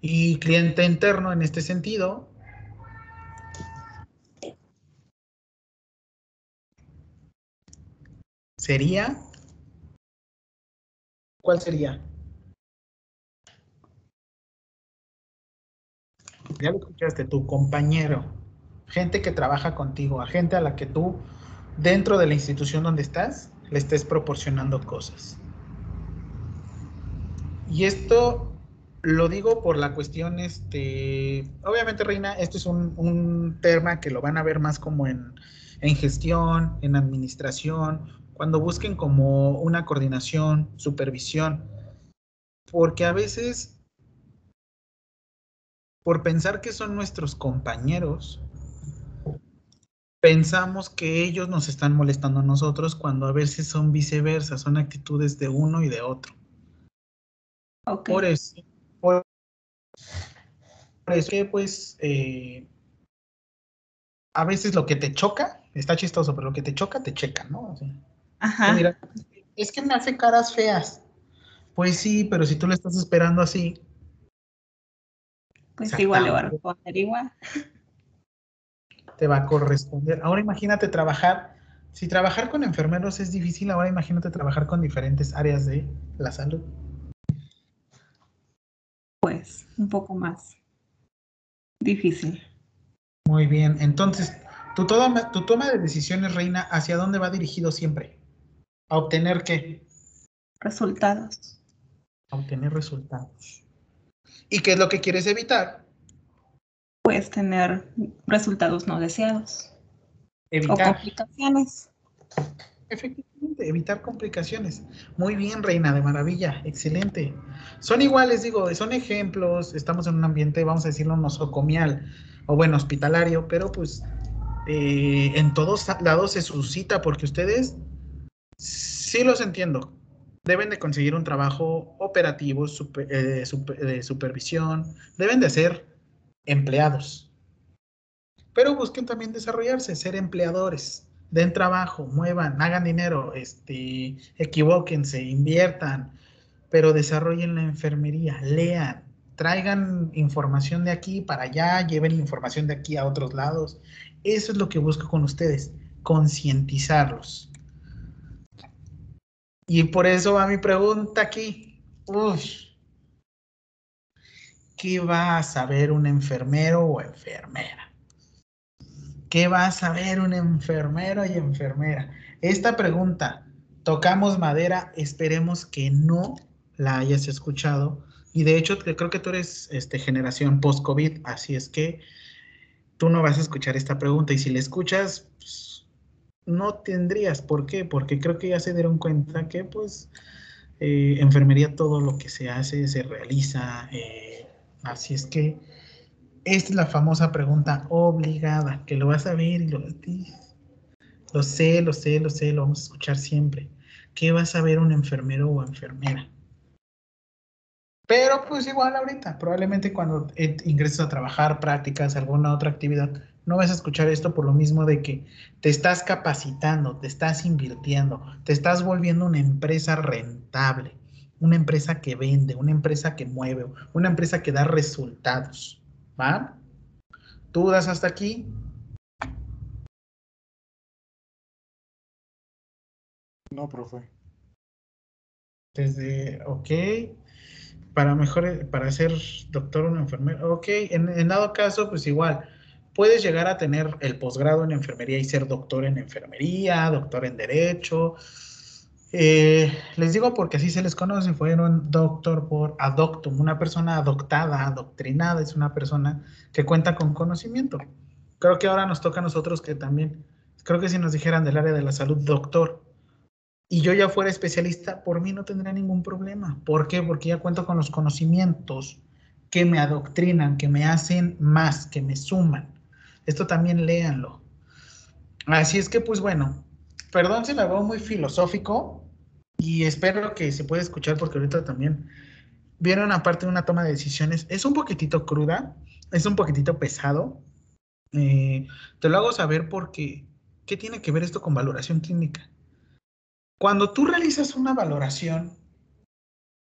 Y cliente interno en este sentido. Sería. ¿Cuál sería? Ya lo escuchaste, tu compañero, gente que trabaja contigo, a gente a la que tú, dentro de la institución donde estás, le estés proporcionando cosas. Y esto lo digo por la cuestión, este, obviamente, Reina, esto es un, tema que lo van a ver más como en, en gestión, en administración, cuando busquen como una coordinación, supervisión, porque a veces, por pensar que son nuestros compañeros, pensamos que ellos nos están molestando a nosotros cuando a veces son viceversa, son actitudes de uno y de otro. Por eso, eso que pues eh, a veces lo que te choca, está chistoso, pero lo que te choca, te checa, ¿no? Ajá. Mira, es que me hace caras feas. Pues sí, pero si tú le estás esperando así. Pues igual le va a responder igual. Te va a corresponder. Ahora imagínate trabajar, si trabajar con enfermeros es difícil, ahora imagínate trabajar con diferentes áreas de la salud pues un poco más difícil. Muy bien, entonces, tu toma, tu toma de decisiones, Reina, ¿hacia dónde va dirigido siempre? ¿A obtener qué? Resultados. A obtener resultados. ¿Y qué es lo que quieres evitar? Pues tener resultados no deseados. Evitar. O complicaciones. Efectivamente, evitar complicaciones. Muy bien, Reina, de maravilla, excelente. Son iguales, digo, son ejemplos, estamos en un ambiente, vamos a decirlo, nosocomial, o bueno, hospitalario, pero pues eh, en todos lados se suscita porque ustedes, sí los entiendo, deben de conseguir un trabajo operativo, eh, de supervisión, deben de ser empleados, pero busquen también desarrollarse, ser empleadores den trabajo, muevan, hagan dinero, este, equivóquense, inviertan, pero desarrollen la enfermería, lean, traigan información de aquí para allá, lleven información de aquí a otros lados. Eso es lo que busco con ustedes, concientizarlos. Y por eso va mi pregunta aquí. ¿Qué va a saber un enfermero o enfermera? ¿Qué va a saber un enfermero y enfermera? Esta pregunta, tocamos madera, esperemos que no la hayas escuchado. Y de hecho, creo que tú eres este, generación post-COVID, así es que tú no vas a escuchar esta pregunta. Y si la escuchas, pues, no tendrías. ¿Por qué? Porque creo que ya se dieron cuenta que, pues, eh, enfermería, todo lo que se hace, se realiza. Eh, así es que esta es la famosa pregunta obligada, que lo vas a ver y lo Lo sé, lo sé, lo sé, lo vamos a escuchar siempre. ¿Qué va a saber un enfermero o enfermera? Pero pues igual ahorita, probablemente cuando ingreses a trabajar, prácticas, alguna otra actividad, no vas a escuchar esto por lo mismo de que te estás capacitando, te estás invirtiendo, te estás volviendo una empresa rentable, una empresa que vende, una empresa que mueve, una empresa que da resultados. ¿Va? ¿Dudas hasta aquí? No, profe. Desde, ok. Para mejor, para ser doctor o enfermero. Ok, en, en dado caso, pues igual. Puedes llegar a tener el posgrado en enfermería y ser doctor en enfermería, doctor en derecho, eh, les digo porque así se les conoce, fueron doctor por adoctum, una persona adoptada, adoctrinada, es una persona que cuenta con conocimiento. Creo que ahora nos toca a nosotros que también, creo que si nos dijeran del área de la salud, doctor, y yo ya fuera especialista, por mí no tendría ningún problema. ¿Por qué? Porque ya cuento con los conocimientos que me adoctrinan, que me hacen más, que me suman. Esto también léanlo. Así es que, pues bueno, perdón si me veo muy filosófico y espero que se pueda escuchar porque ahorita también viene una parte de una toma de decisiones. Es un poquitito cruda, es un poquitito pesado. Eh, te lo hago saber porque, ¿qué tiene que ver esto con valoración clínica? Cuando tú realizas una valoración,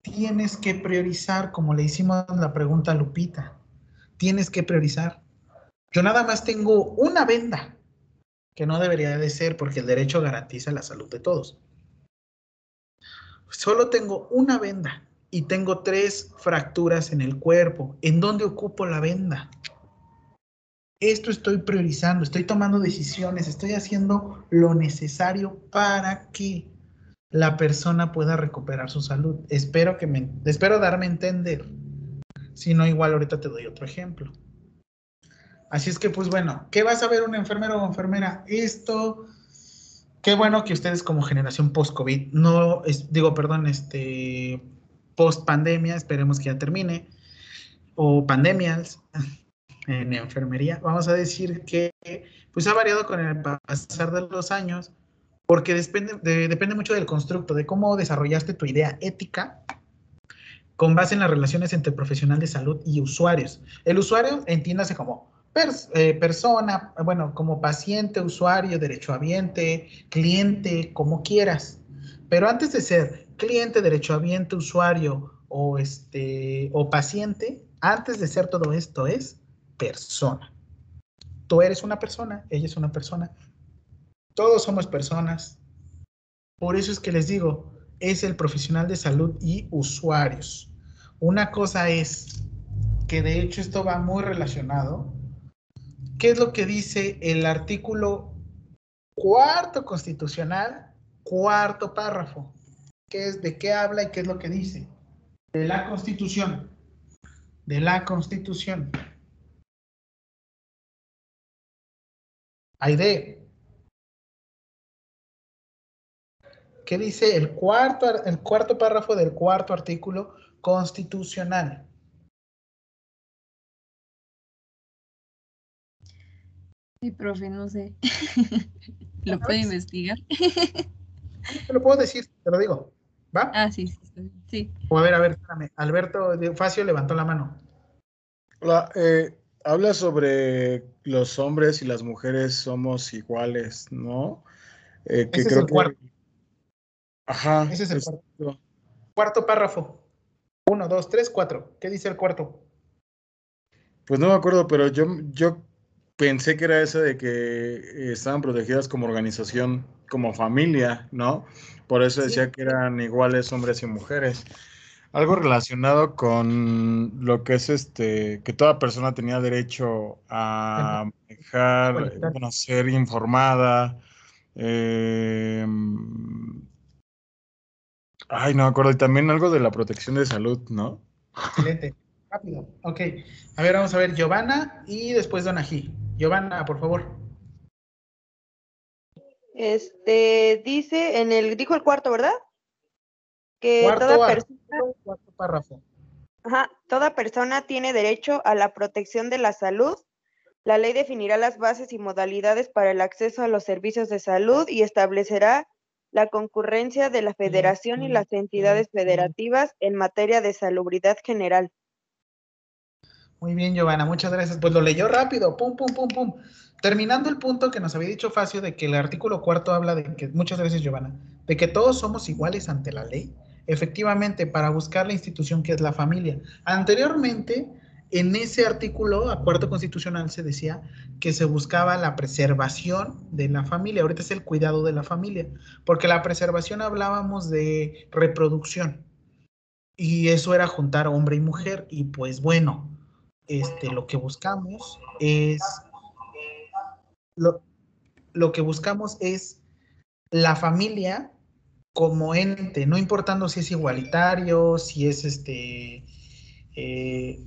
tienes que priorizar, como le hicimos la pregunta a Lupita, tienes que priorizar. Yo nada más tengo una venda, que no debería de ser porque el derecho garantiza la salud de todos. Solo tengo una venda y tengo tres fracturas en el cuerpo. ¿En dónde ocupo la venda? Esto estoy priorizando, estoy tomando decisiones, estoy haciendo lo necesario para que la persona pueda recuperar su salud. Espero que me, espero darme a entender. Si no, igual ahorita te doy otro ejemplo. Así es que, pues bueno, ¿qué va a saber un enfermero o enfermera? Esto, qué bueno que ustedes como generación post-COVID, no, digo, perdón, este, post-pandemia, esperemos que ya termine, o pandemias en enfermería, vamos a decir que pues ha variado con el pasar de los años, porque depende, depende mucho del constructo, de cómo desarrollaste tu idea ética con base en las relaciones entre profesional de salud y usuarios. El usuario entiéndase como eh, persona, bueno, como paciente, usuario, derechohabiente, cliente, como quieras. Pero antes de ser cliente, derechohabiente, usuario o, este, o paciente, antes de ser todo esto es persona. Tú eres una persona, ella es una persona. Todos somos personas. Por eso es que les digo, es el profesional de salud y usuarios. Una cosa es que de hecho esto va muy relacionado ¿Qué es lo que dice el artículo cuarto constitucional, cuarto párrafo? ¿Qué es, ¿De qué habla y qué es lo que dice? De la constitución. De la constitución. Aide. ¿Qué dice el cuarto, el cuarto párrafo del cuarto artículo constitucional? Sí, profe, no sé. ¿Lo puede investigar? Te lo puedo decir, te lo digo. ¿Va? Ah, sí, sí. sí. O a ver, a ver, espérame. Alberto Facio levantó la mano. Hola, eh, habla sobre los hombres y las mujeres somos iguales, ¿no? Eh, que Ese creo es el cuarto. Ajá. Ese es el cuarto. Cuarto párrafo. Uno, dos, tres, cuatro. ¿Qué dice el cuarto? Pues no me acuerdo, pero yo, yo pensé que era eso de que estaban protegidas como organización, como familia, ¿no? Por eso decía que eran iguales hombres y mujeres. Algo relacionado con lo que es este, que toda persona tenía derecho a dejar, bueno, ser informada. Em, ay, no me acuerdo. Y también algo de la protección de salud, ¿no? Excelente. Rápido. Ok. A ver, vamos a ver Giovanna y después Donají. Giovanna, por favor. Este dice en el dijo el cuarto, ¿verdad? Que toda persona cuarto párrafo. Ajá, toda persona tiene derecho a la protección de la salud. La ley definirá las bases y modalidades para el acceso a los servicios de salud y establecerá la concurrencia de la federación y las entidades federativas en materia de salubridad general. Muy bien, Giovanna, muchas gracias. Pues lo leyó rápido, pum, pum, pum, pum. Terminando el punto que nos había dicho Facio de que el artículo cuarto habla de que, muchas gracias, Giovanna, de que todos somos iguales ante la ley. Efectivamente, para buscar la institución que es la familia. Anteriormente, en ese artículo, a cuarto constitucional, se decía que se buscaba la preservación de la familia. Ahorita es el cuidado de la familia, porque la preservación hablábamos de reproducción. Y eso era juntar hombre y mujer. Y pues bueno, este, lo que buscamos es lo, lo, que buscamos es la familia como ente, no importando si es igualitario, si es este, eh,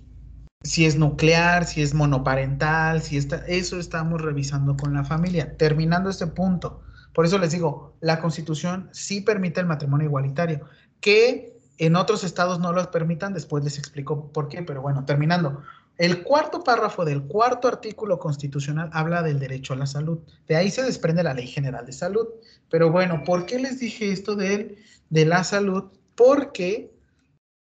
si es nuclear, si es monoparental, si está, eso estamos revisando con la familia. Terminando este punto, por eso les digo, la Constitución sí permite el matrimonio igualitario, que en otros estados no lo permitan, después les explico por qué, pero bueno, terminando, el cuarto párrafo del cuarto artículo constitucional habla del derecho a la salud. De ahí se desprende la Ley General de Salud. Pero bueno, ¿por qué les dije esto de, la salud? Porque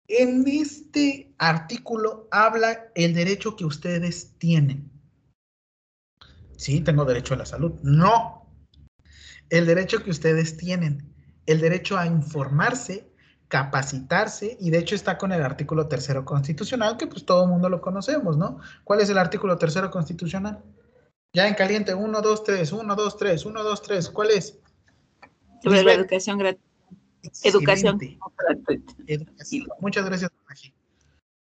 en este artículo habla el derecho que ustedes tienen. Sí, tengo derecho a la salud. No. El derecho que ustedes tienen. el derecho a informarse, capacitarse, y de hecho está con el artículo tercero constitucional, que pues todo el mundo lo conocemos, ¿no? ¿Cuál es el artículo tercero constitucional? Ya en caliente, 1, 2, 3, 1, 2, 3, 1, 2, 3, ¿cuál es? Sobre la educación gratuita. Educación. Muchas gracias,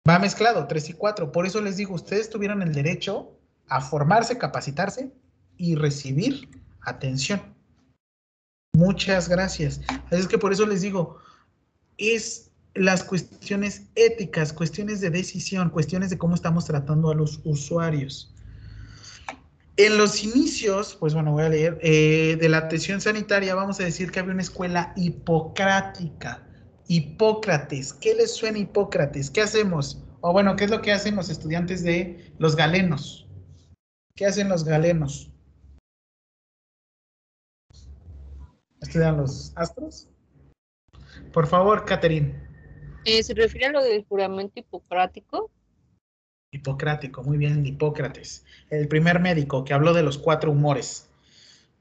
Va mezclado, 3 y 4. Por eso les digo, ustedes tuvieron el derecho a formarse, capacitarse y recibir atención. Muchas gracias. Es que por eso les digo, es las cuestiones éticas, cuestiones de decisión, cuestiones de cómo estamos tratando a los usuarios. En los inicios, pues bueno, voy a leer, eh, de la atención sanitaria, vamos a decir que había una escuela hipocrática. Hipócrates, ¿qué les suena Hipócrates? ¿Qué hacemos? O bueno, ¿qué es lo que hacen los estudiantes de los galenos? ¿Qué hacen los galenos? ¿Estudian los astros? Por favor, Catherine. Eh, ¿Se refiere a lo del juramento hipocrático? Hipocrático, muy bien, Hipócrates. El primer médico que habló de los cuatro humores.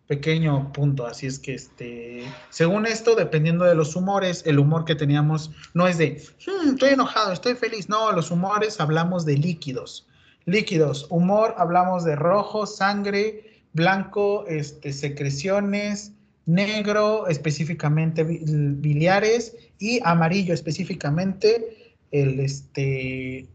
Pequeño punto, así es que este, según esto, dependiendo de los humores, el humor que teníamos no es de, hmm, estoy enojado, estoy feliz, no, los humores hablamos de líquidos. Líquidos, humor, hablamos de rojo, sangre, blanco, este, secreciones, negro, específicamente biliares, y amarillo, específicamente el, este,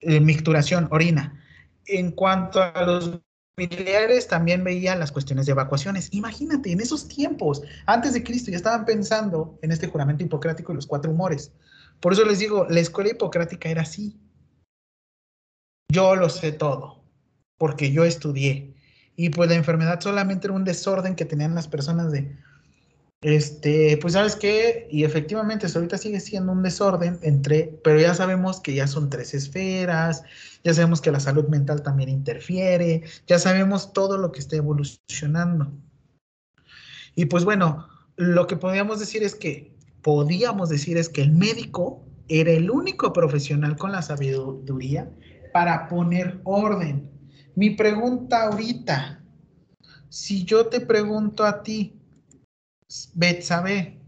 eh, micturación, orina. En cuanto a los biliares, también veían las cuestiones de evacuaciones. Imagínate, en esos tiempos, antes de Cristo, ya estaban pensando en este juramento hipocrático y los cuatro humores. Por eso les digo, la escuela hipocrática era así. Yo lo sé todo, porque yo estudié. Y pues la enfermedad solamente era un desorden que tenían las personas de, este, pues sabes qué, y efectivamente ahorita sigue siendo un desorden entre, pero ya sabemos que ya son tres esferas, ya sabemos que la salud mental también interfiere, ya sabemos todo lo que está evolucionando. Y pues bueno, lo que podíamos decir es que, podíamos decir es que el médico era el único profesional con la sabiduría para poner orden. Mi pregunta ahorita, si yo te pregunto a ti, Betsabe,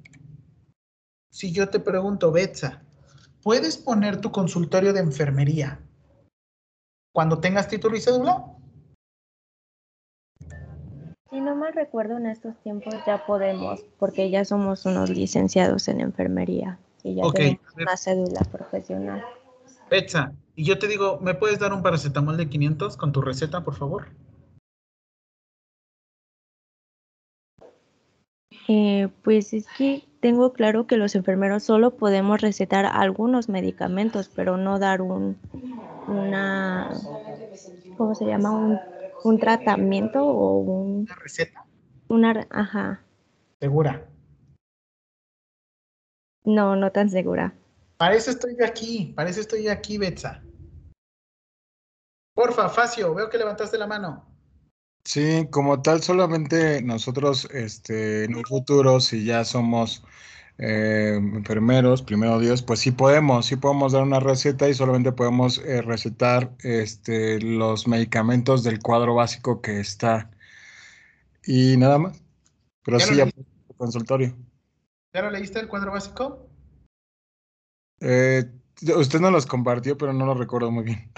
si yo te pregunto, Betsa, ¿puedes poner tu consultorio de enfermería cuando tengas título y cédula? Si no mal recuerdo, en estos tiempos ya podemos, porque ya somos unos licenciados en enfermería y ya tenemos una cédula profesional. Betsa, y yo te digo, ¿me puedes dar un paracetamol de 500 con tu receta, por favor? Eh, pues es que tengo claro que los enfermeros solo podemos recetar algunos medicamentos, pero no dar un, una, ¿cómo se llama? Un, un tratamiento o un... ¿Una receta? Una, ajá. ¿Segura? No, no tan segura. Para eso estoy yo aquí, para eso estoy yo aquí, Betsa. Porfa, Facio, veo que levantaste la mano. Sí, como tal, solamente nosotros este, en un futuro, si ya somos eh, enfermeros, primero Dios, pues sí podemos, sí podemos dar una receta y solamente podemos eh, recetar este, los medicamentos del cuadro básico que está. Y nada más. Pero sí, ya el consultorio. ¿Ya lo leíste el cuadro básico? Eh, usted no los compartió, pero no lo recuerdo muy bien.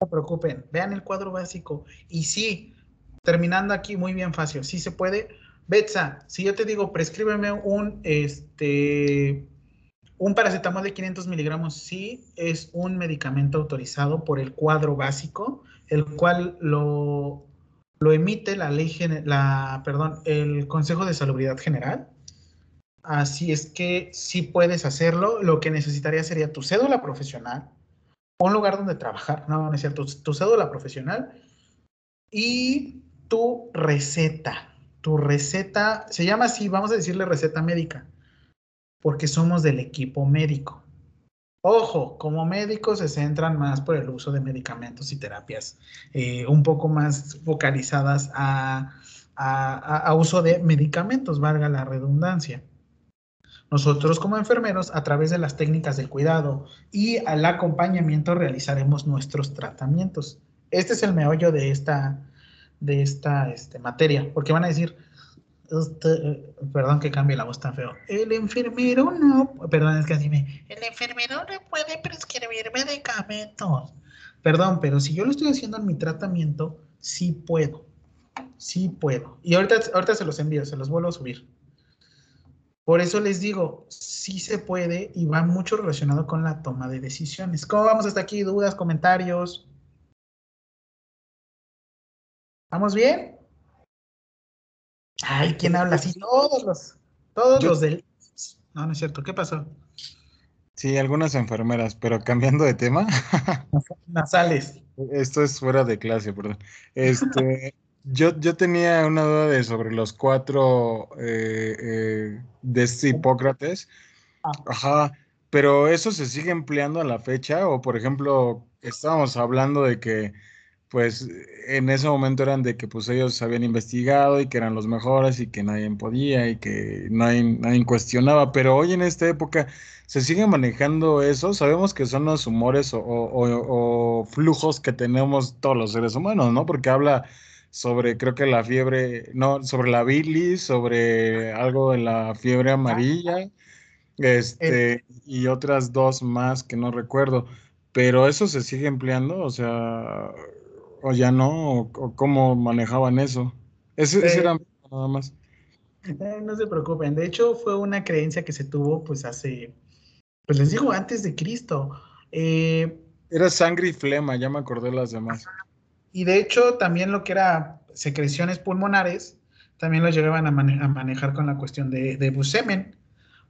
No se preocupen, vean el cuadro básico. Y sí, terminando aquí, muy bien fácil, sí se puede. Betsa, si yo te digo, prescríbeme un, este, un paracetamol de 500 miligramos, sí es un medicamento autorizado por el cuadro básico, el cual lo, lo emite la ley, la, perdón, el Consejo de Salubridad General. Así es que sí puedes hacerlo. Lo que necesitaría sería tu cédula profesional, un lugar donde trabajar, no, no es cierto, tu cédula profesional y tu receta. Tu receta, se llama así, vamos a decirle receta médica, porque somos del equipo médico. Ojo, como médicos se centran más por el uso de medicamentos y terapias eh, un poco más focalizadas a, a, uso de medicamentos, valga la redundancia. Nosotros como enfermeros, a través de las técnicas del cuidado y al acompañamiento, realizaremos nuestros tratamientos. Este es el meollo de esta, de esta este, materia, porque van a decir, perdón que cambie la voz tan feo. El enfermero no, perdón, es que así me. El enfermero no puede prescribir medicamentos. Perdón, pero si yo lo estoy haciendo en mi tratamiento, sí puedo. Sí puedo. Y ahorita, ahorita se los envío, se los vuelvo a subir. Por eso les digo, sí se puede y va mucho relacionado con la toma de decisiones. ¿Cómo vamos hasta aquí? ¿Dudas, comentarios? ¿Vamos bien? Ay, ¿quién habla así? Todos los, todos los del... No, no es cierto. ¿Qué pasó? Sí, algunas enfermeras, pero cambiando de tema. Nasales. Esto es fuera de clase, perdón. Este, yo, yo tenía una duda de sobre los cuatro eh, eh, de este Hipócrates. Ah. Ajá, pero eso se sigue empleando a la fecha, o por ejemplo, estábamos hablando de que pues en ese momento eran de que pues ellos habían investigado y que eran los mejores y que nadie podía y que nadie, nadie cuestionaba, pero hoy en esta época se sigue manejando eso, sabemos que son los humores o, flujos que tenemos todos los seres humanos, ¿no? Porque habla sobre, creo que la fiebre, no, sobre la bilis, sobre algo de la fiebre amarilla, este, y otras dos más que no recuerdo, pero eso se sigue empleando, o sea, o ya no, o, cómo manejaban eso. Ese, era nada más. Eh, no se preocupen, de hecho fue una creencia que se tuvo pues hace, pues les digo, antes de Cristo. Eh, era sangre y flema, ya me acordé las demás. Y de hecho también lo que era secreciones pulmonares, también lo llegaban a, manejar con la cuestión de, de busemen,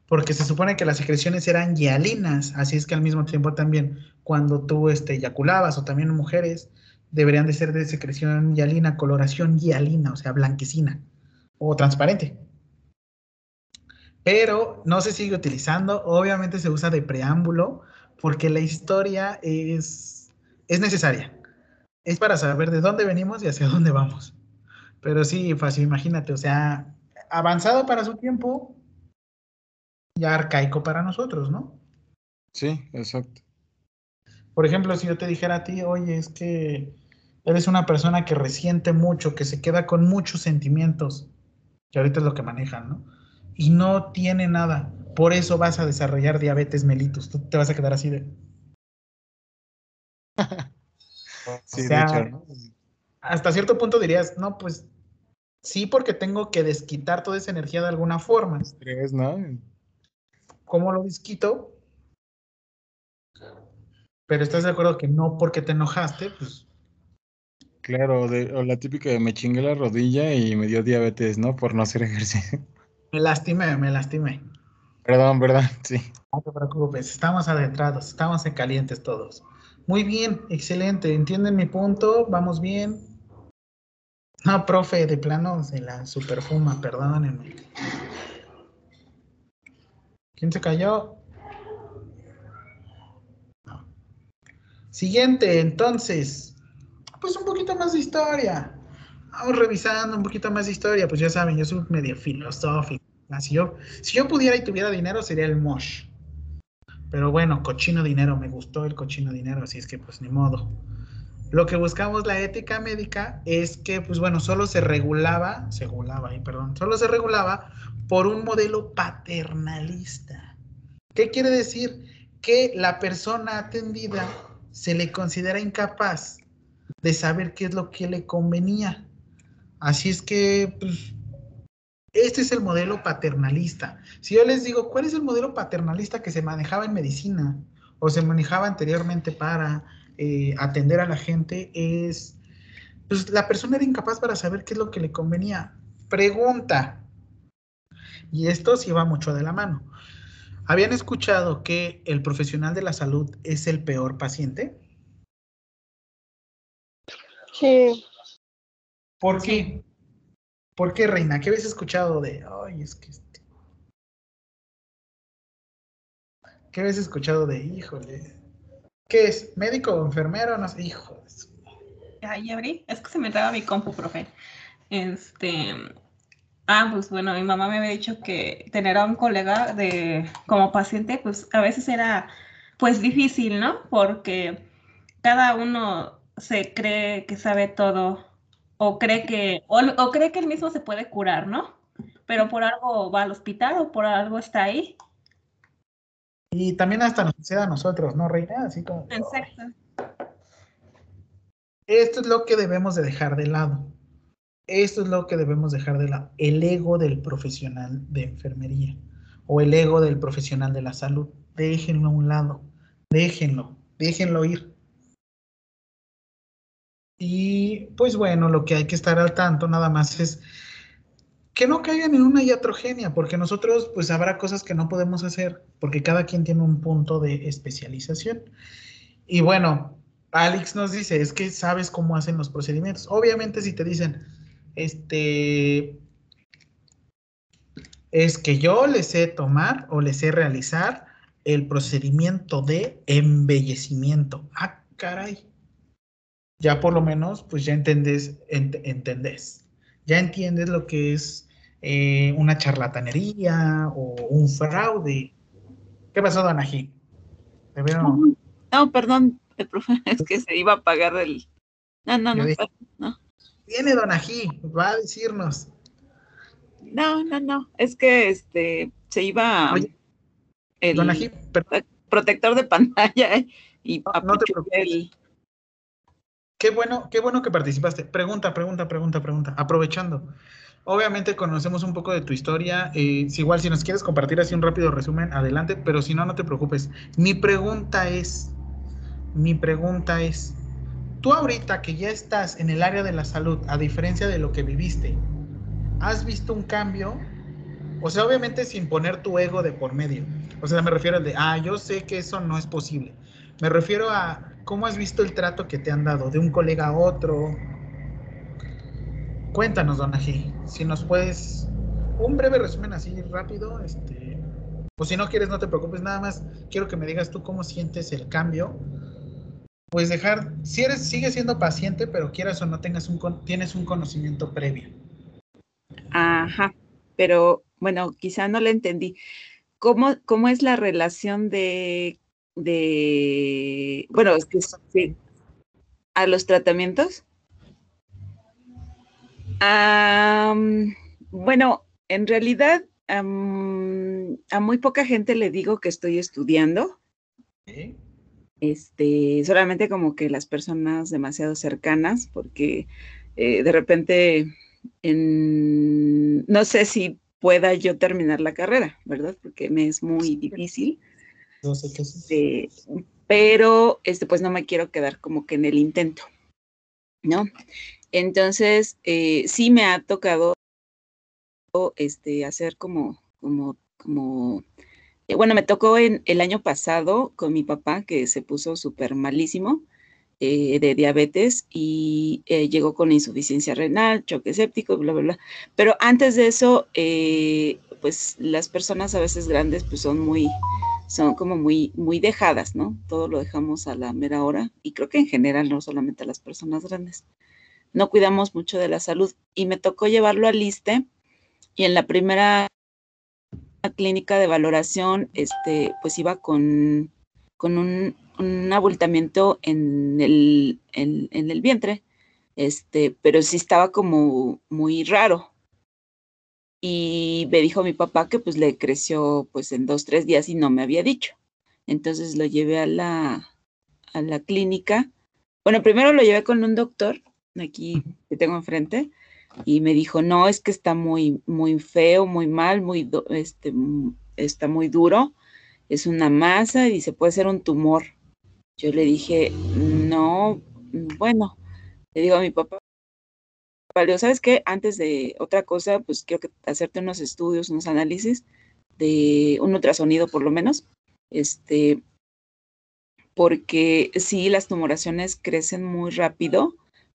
porque se supone que las secreciones eran hialinas, así es que al mismo tiempo también cuando tú este, eyaculabas o también mujeres, deberían de ser de secreción hialina, coloración hialina, o sea, blanquecina o transparente. Pero no se sigue utilizando, obviamente se usa de preámbulo porque la historia es, es necesaria. Es para saber de dónde venimos y hacia dónde vamos. Pero sí, fácil, imagínate, o sea, avanzado para su tiempo, ya arcaico para nosotros, ¿no? Sí, exacto. Por ejemplo, si yo te dijera a ti, oye, es que eres una persona que resiente mucho, que se queda con muchos sentimientos, que ahorita es lo que manejan, ¿no? Y no tiene nada. Por eso vas a desarrollar diabetes mellitus. Tú te vas a quedar así de. sí, de hecho, Hasta cierto punto dirías, no, pues sí, porque tengo que desquitar toda esa energía de alguna forma. Estrés, ¿no? ¿Cómo lo desquito? Pero estás de acuerdo que no porque te enojaste, pues. Claro, de, o la típica de me chingué la rodilla y me dio diabetes, ¿no? Por no hacer ejercicio. Me lastimé, me lastimé. Perdón, perdón, sí. No te preocupes, estamos adentrados, estamos en calientes todos. Muy bien, excelente, entienden mi punto, vamos bien. No, profe, de plano se la superfuma, perdónenme. ¿Quién se cayó? Siguiente, entonces, pues un poquito más de historia. Vamos revisando un poquito más de historia, pues ya saben, yo soy medio filosófico. Si yo, si yo pudiera y tuviera dinero, sería el Mosh. Pero bueno, cochino dinero, me gustó el cochino dinero, así es que pues ni modo. Lo que buscamos la ética médica es que, pues bueno, solo se regulaba, se regulaba, y perdón, solo se regulaba por un modelo paternalista. ¿Qué quiere decir? Que la persona atendida se le considera incapaz de saber qué es lo que le convenía. Así es que, pues, este es el modelo paternalista. Si yo les digo, ¿cuál es el modelo paternalista que se manejaba en medicina o se manejaba anteriormente para eh, atender a la gente? Es, pues, la persona era incapaz para saber qué es lo que le convenía. Pregunta. Y esto sí va mucho de la mano. ¿Habían escuchado que el profesional de la salud es el peor paciente? Sí. ¿Por qué? ¿Por qué, Reina? ¿Qué habéis escuchado de, ay, es que este... ¿Qué habéis escuchado de, híjole? ¿Qué es? ¿Médico o enfermero? No sé, hijo Ay, abrí. Es que se me traba mi compu, profe. Este, Ah, pues bueno, mi mamá me había dicho que tener a un colega de como paciente, pues a veces era pues difícil, ¿no? Porque cada uno se cree que sabe todo o cree que o, cree que él mismo se puede curar, ¿no? pero por algo va al hospital o por algo está ahí. Y también hasta nos sucede a nosotros, ¿no, Reina? Así como... Exacto. Esto es lo que debemos de dejar de lado. Esto es lo que debemos dejar de lado. El ego del profesional de enfermería o el ego del profesional de la salud. Déjenlo a un lado. Déjenlo. Déjenlo ir. Y pues bueno, lo que hay que estar al tanto nada más es que no caigan en una iatrogenia, porque nosotros pues habrá cosas que no podemos hacer, porque cada quien tiene un punto de especialización. Y bueno, Alex nos dice, es que sabes cómo hacen los procedimientos. Obviamente si te dicen, este, es que yo les sé tomar o les sé realizar el procedimiento de embellecimiento. Ah, caray. Ya por lo menos, pues ya entendés, entendés. Ya entiendes lo que es eh, una charlatanería o un fraude. ¿Qué pasó, Don Ají? No, perdón, el profe, es que se iba a pagar el... No, no, no, no. Viene Don Ají, va a decirnos. No, no, no, es que este se iba el Don Ají, protector de pantalla y no, te preocupes. Qué bueno, qué bueno que participaste. Pregunta, pregunta, pregunta, pregunta. Aprovechando. Obviamente conocemos un poco de tu historia. Eh, si igual si nos quieres compartir así un rápido resumen, adelante, pero si no, no te preocupes. Mi pregunta es, mi pregunta es, tú ahorita que ya estás en el área de la salud, a diferencia de lo que viviste, ¿has visto un cambio? O sea, obviamente sin poner tu ego de por medio. O sea, me refiero al de, ah, yo sé que eso no es posible. Me refiero a cómo has visto el trato que te han dado de un colega a otro, Cuéntanos, Don Ají, si nos puedes un breve resumen así rápido, este, o si no quieres, no te preocupes, nada más quiero que me digas tú cómo sientes el cambio. Pues dejar, si eres, sigue siendo paciente, pero quieras o no tengas un, tienes un conocimiento previo. Ajá, pero bueno, quizá no le entendí. ¿Cómo, cómo es la relación de, de bueno, es que sí, a los tratamientos? bueno, en realidad a muy poca gente le digo que estoy estudiando. Este, solamente como que las personas demasiado cercanas, porque eh, de repente no sé si pueda yo terminar la carrera, ¿verdad? Porque me es muy difícil. No sé qué este, pero este, pues no me quiero quedar como que en el intento, ¿no? Entonces, eh, sí me ha tocado este, hacer como, como, como, eh, bueno, me tocó en el año pasado con mi papá que se puso súper malísimo eh, de diabetes y llegó con insuficiencia renal, choque séptico, bla, bla, bla. Pero antes de eso, pues las personas a veces grandes pues son muy, son como muy, muy dejadas, ¿no? Todo lo dejamos a la mera hora y creo que en general no solamente a las personas grandes no cuidamos mucho de la salud. Y me tocó llevarlo al ISTE y en la primera clínica de valoración, este, pues iba con, con un, abultamiento en el, en, el vientre, este, pero sí estaba como muy raro. Y me dijo mi papá que pues le creció pues en dos, tres días y no me había dicho. Entonces lo llevé a la, a la clínica. Bueno, primero lo llevé con un doctor aquí que tengo enfrente, y me dijo, no, es que está muy, muy feo, muy mal, muy, este, está muy duro, es una masa y se puede ser un tumor. Yo le dije, no, bueno, le digo a mi papá, ¿sabes qué? Antes de otra cosa, pues quiero que hacerte unos estudios, unos análisis de un ultrasonido por lo menos, este, porque sí, las tumoraciones crecen muy rápido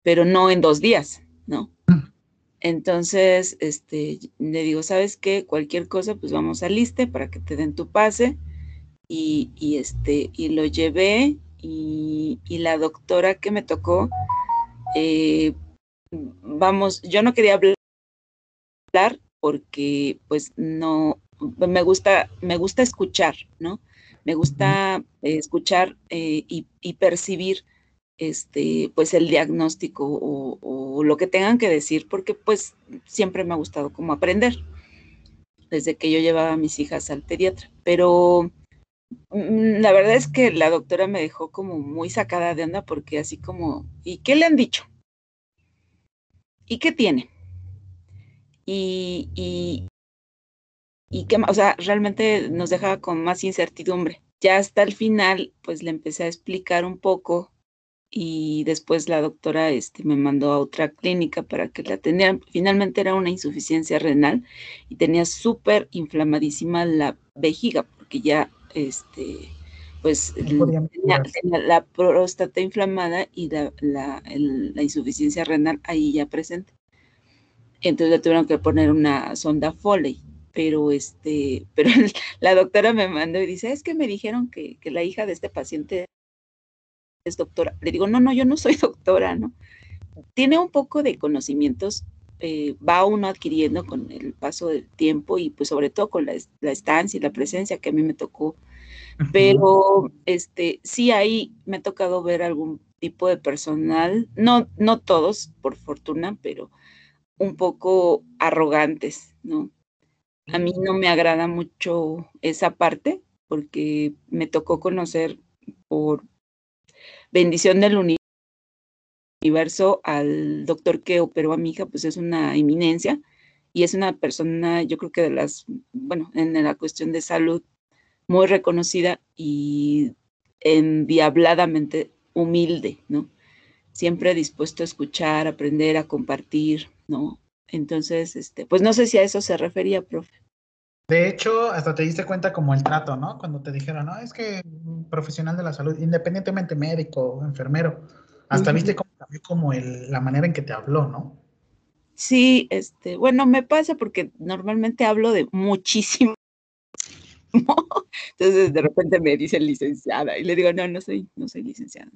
pero no en dos días, ¿no? Mm. Entonces, este, le digo, ¿sabes qué? Cualquier cosa, pues vamos al liste para que te den tu pase. Y, este, y lo llevé y, la doctora que me tocó, eh, vamos, yo no quería hablar porque pues no, me gusta, me gusta escuchar, ¿no? Me gusta escuchar eh, y, y percibir este, pues el diagnóstico o, lo que tengan que decir, porque pues siempre me ha gustado como aprender. desde que yo llevaba a mis hijas al pediatra. Pero mm, la verdad es que la doctora me dejó como muy sacada de onda porque así como, ¿y qué le han dicho? ¿Y qué tiene? Y, y, y qué, o sea, realmente nos dejaba con más incertidumbre. Ya hasta el final, pues le empecé a explicar un poco y después la doctora este, me mandó a otra clínica para que la atendieran. Finalmente era una insuficiencia renal y tenía súper inflamadísima la vejiga porque ya, este, pues tenía, la próstata inflamada y la, la, la, insuficiencia renal ahí ya presente. Entonces le tuvieron que poner una sonda Foley pero este, pero la doctora me mandó y dice, es que me dijeron que, que la hija de este paciente es doctora. Le digo, no, no, yo no soy doctora, ¿no? Tiene un poco de conocimientos, eh, va uno adquiriendo con el paso del tiempo y pues sobre todo con la, la estancia y la presencia que a mí me tocó. Pero este, sí ahí me ha tocado ver algún tipo de personal, no, no todos, por fortuna, pero un poco arrogantes, ¿no? A mí no me agrada mucho esa parte porque me tocó conocer por bendición del universo al doctor que operó a mi hija, pues es una eminencia y es una persona, yo creo que de las, bueno, en la cuestión de salud, muy reconocida y endiabladamente humilde, ¿no? Siempre dispuesto a escuchar, aprender, a compartir, ¿no? Entonces, este, pues no sé si a eso se refería, profe. De hecho, hasta te diste cuenta como el trato, ¿no? Cuando te dijeron, no, es que un profesional de la salud, independientemente médico o enfermero, hasta viste como como el, la manera en que te habló, ¿no? Sí, este, bueno, me pasa porque normalmente hablo de muchísimo. Entonces de repente me dicen licenciada y le digo, no, no soy, no soy licenciada.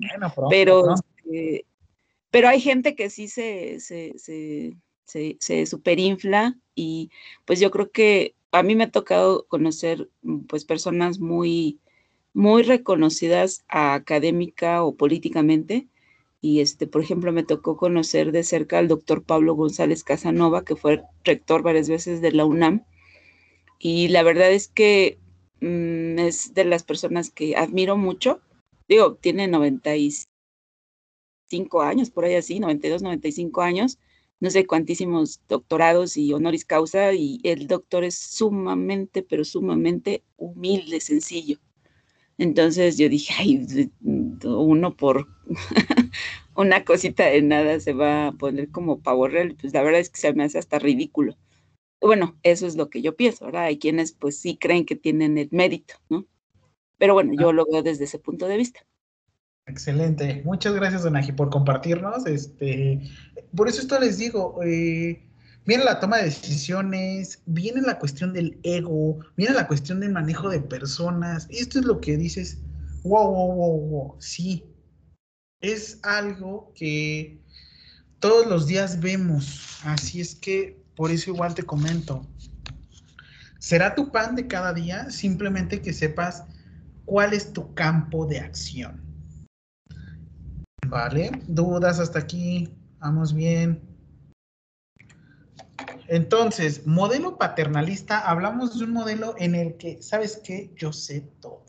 pero, este, pero hay gente que sí se, se, se se, se superinfla y pues yo creo que a mí me ha tocado conocer mm, pues personas muy, muy reconocidas académica o políticamente. Y este, por ejemplo, me tocó conocer de cerca al doctor Pablo González Casanova, que fue rector varias veces de la UNAM. Y la verdad es que mm, es de las personas que admiro mucho. Digo, tiene 95 años, por ahí así, 92, 95 años no sé cuantísimos doctorados y honoris causa, y el doctor es sumamente, pero sumamente humilde, sencillo. Entonces yo dije, ay, uno por una cosita de nada se va a poner como pavo real, pues la verdad es que se me hace hasta ridículo. Bueno, eso es lo que yo pienso, ¿verdad? Hay quienes pues sí creen que tienen el mérito, ¿no? Pero bueno, yo lo veo desde ese punto de vista. Excelente. Muchas gracias, Donaji, por compartirnos. Este, por eso esto les digo, eh, viene la toma de decisiones, viene la cuestión del ego, viene la cuestión del manejo de personas. Esto es lo que dices, wow, wow, wow, wow. Sí, es algo que todos los días vemos. Así es que por eso igual te comento. Será tu pan de cada día, simplemente que sepas cuál es tu campo de acción. Vale, dudas hasta aquí, vamos bien. Entonces, modelo paternalista, hablamos de un modelo en el que, ¿sabes qué? Yo sé todo.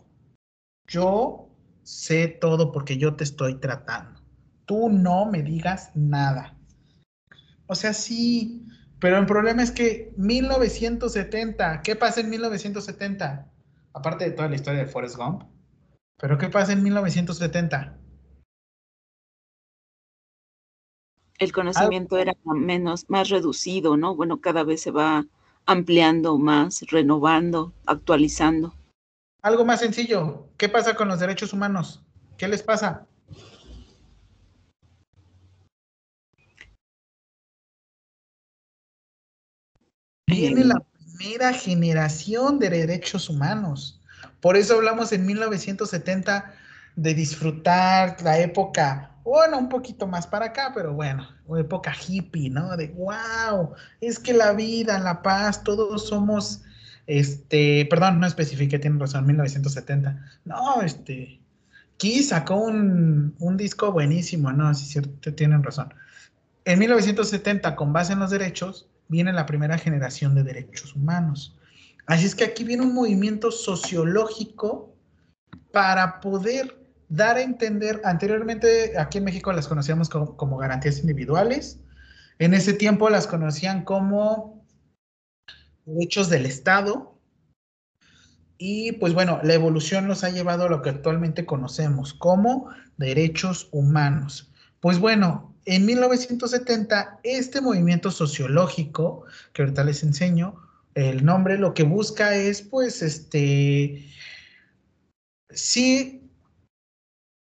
Yo sé todo porque yo te estoy tratando. Tú no me digas nada. O sea, sí, pero el problema es que 1970, ¿qué pasa en 1970? Aparte de toda la historia de Forrest Gump, pero ¿qué pasa en 1970? el conocimiento era menos, más reducido, ¿no? Bueno, cada vez se va ampliando más, renovando, actualizando. Algo más sencillo, ¿qué pasa con los derechos humanos? ¿Qué les pasa? Viene la primera generación de derechos humanos. Por eso hablamos en 1970 de disfrutar la época bueno, un poquito más para acá, pero bueno, época hippie, ¿no? De wow, es que la vida, la paz, todos somos, este, perdón, no especifique, tienen razón, 1970. No, este, Kiss sacó un, un disco buenísimo, no, sí, cierto, tienen razón. En 1970, con base en los derechos, viene la primera generación de derechos humanos. Así es que aquí viene un movimiento sociológico para poder dar a entender, anteriormente aquí en México las conocíamos como, garantías individuales, en ese tiempo las conocían como derechos del Estado, y pues bueno, la evolución nos ha llevado a lo que actualmente conocemos como derechos humanos. Pues bueno, en 1970, este movimiento sociológico, que ahorita les enseño, el nombre lo que busca es, pues, este, sí,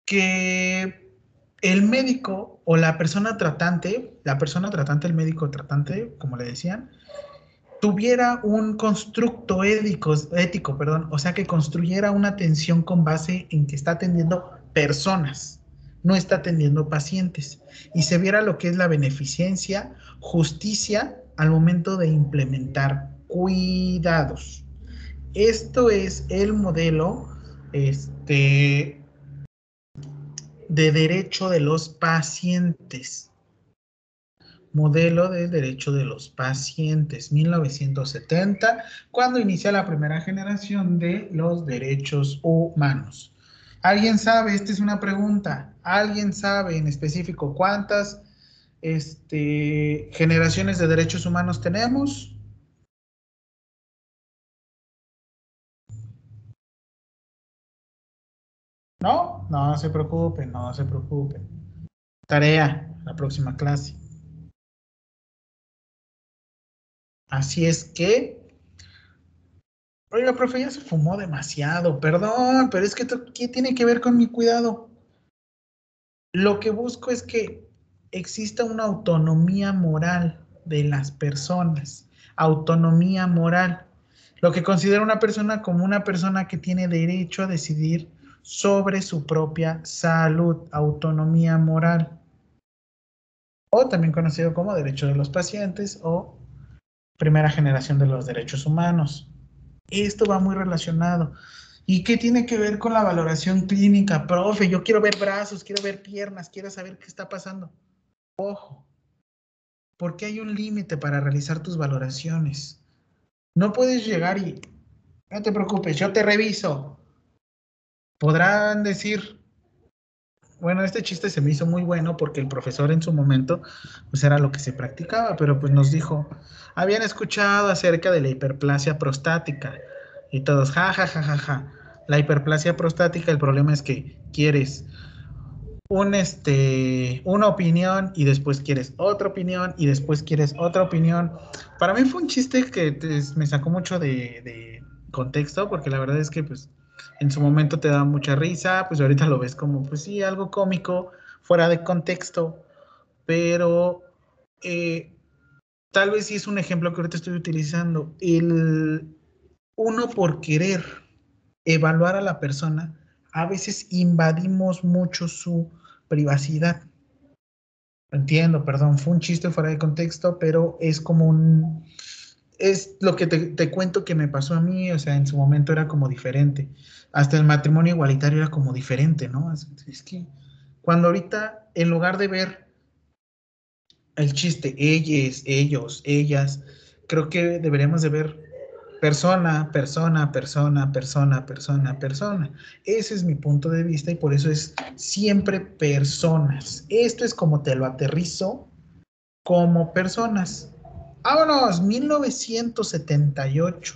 que el médico o la persona tratante, la persona tratante, el médico tratante, como le decían, tuviera un constructo ético, ético, perdón, o sea, que construyera una atención con base en que está atendiendo personas, no está atendiendo pacientes, y se viera lo que es la beneficencia, justicia al momento de implementar cuidados. Esto es el modelo este, de derecho de los pacientes. Modelo de derecho de los pacientes, 1970, cuando inicia la primera generación de los derechos humanos. ¿Alguien sabe? Esta es una pregunta. ¿Alguien sabe en específico cuántas este, generaciones de derechos humanos tenemos? ¿No? No se preocupen, no se preocupen. Tarea, la próxima clase. Así es que... Oiga, profe, ya se fumó demasiado. Perdón, pero es que ¿qué tiene que ver con mi cuidado? Lo que busco es que exista una autonomía moral de las personas. Autonomía moral. Lo que considera una persona como una persona que tiene derecho a decidir sobre su propia salud, autonomía moral, o también conocido como derecho de los pacientes o primera generación de los derechos humanos. Esto va muy relacionado. ¿Y qué tiene que ver con la valoración clínica? Profe, yo quiero ver brazos, quiero ver piernas, quiero saber qué está pasando. Ojo, porque hay un límite para realizar tus valoraciones. No puedes llegar y, no te preocupes, yo te reviso podrán decir, bueno, este chiste se me hizo muy bueno porque el profesor en su momento, pues era lo que se practicaba, pero pues nos dijo, habían escuchado acerca de la hiperplasia prostática y todos, ja, ja, ja, ja, ja. La hiperplasia prostática, el problema es que quieres un, este, una opinión y después quieres otra opinión y después quieres otra opinión. Para mí fue un chiste que me sacó mucho de contexto porque la verdad es que pues en su momento te da mucha risa, pues ahorita lo ves como, pues sí, algo cómico, fuera de contexto, pero eh, tal vez sí es un ejemplo que ahorita estoy utilizando. El uno por querer evaluar a la persona, a veces invadimos mucho su privacidad. Entiendo, perdón, fue un chiste fuera de contexto, pero es como un, es lo que te, cuento que me pasó a mí, o sea, en su momento era como diferente. Hasta el matrimonio igualitario era como diferente, ¿no? Es, que cuando ahorita, en lugar de ver el chiste, ellos, ellos, ellas, creo que deberíamos de ver persona, persona, persona, persona, persona, persona. Ese es mi punto de vista y por eso es siempre personas. Esto es como te lo aterrizo como personas Vámonos, 1978.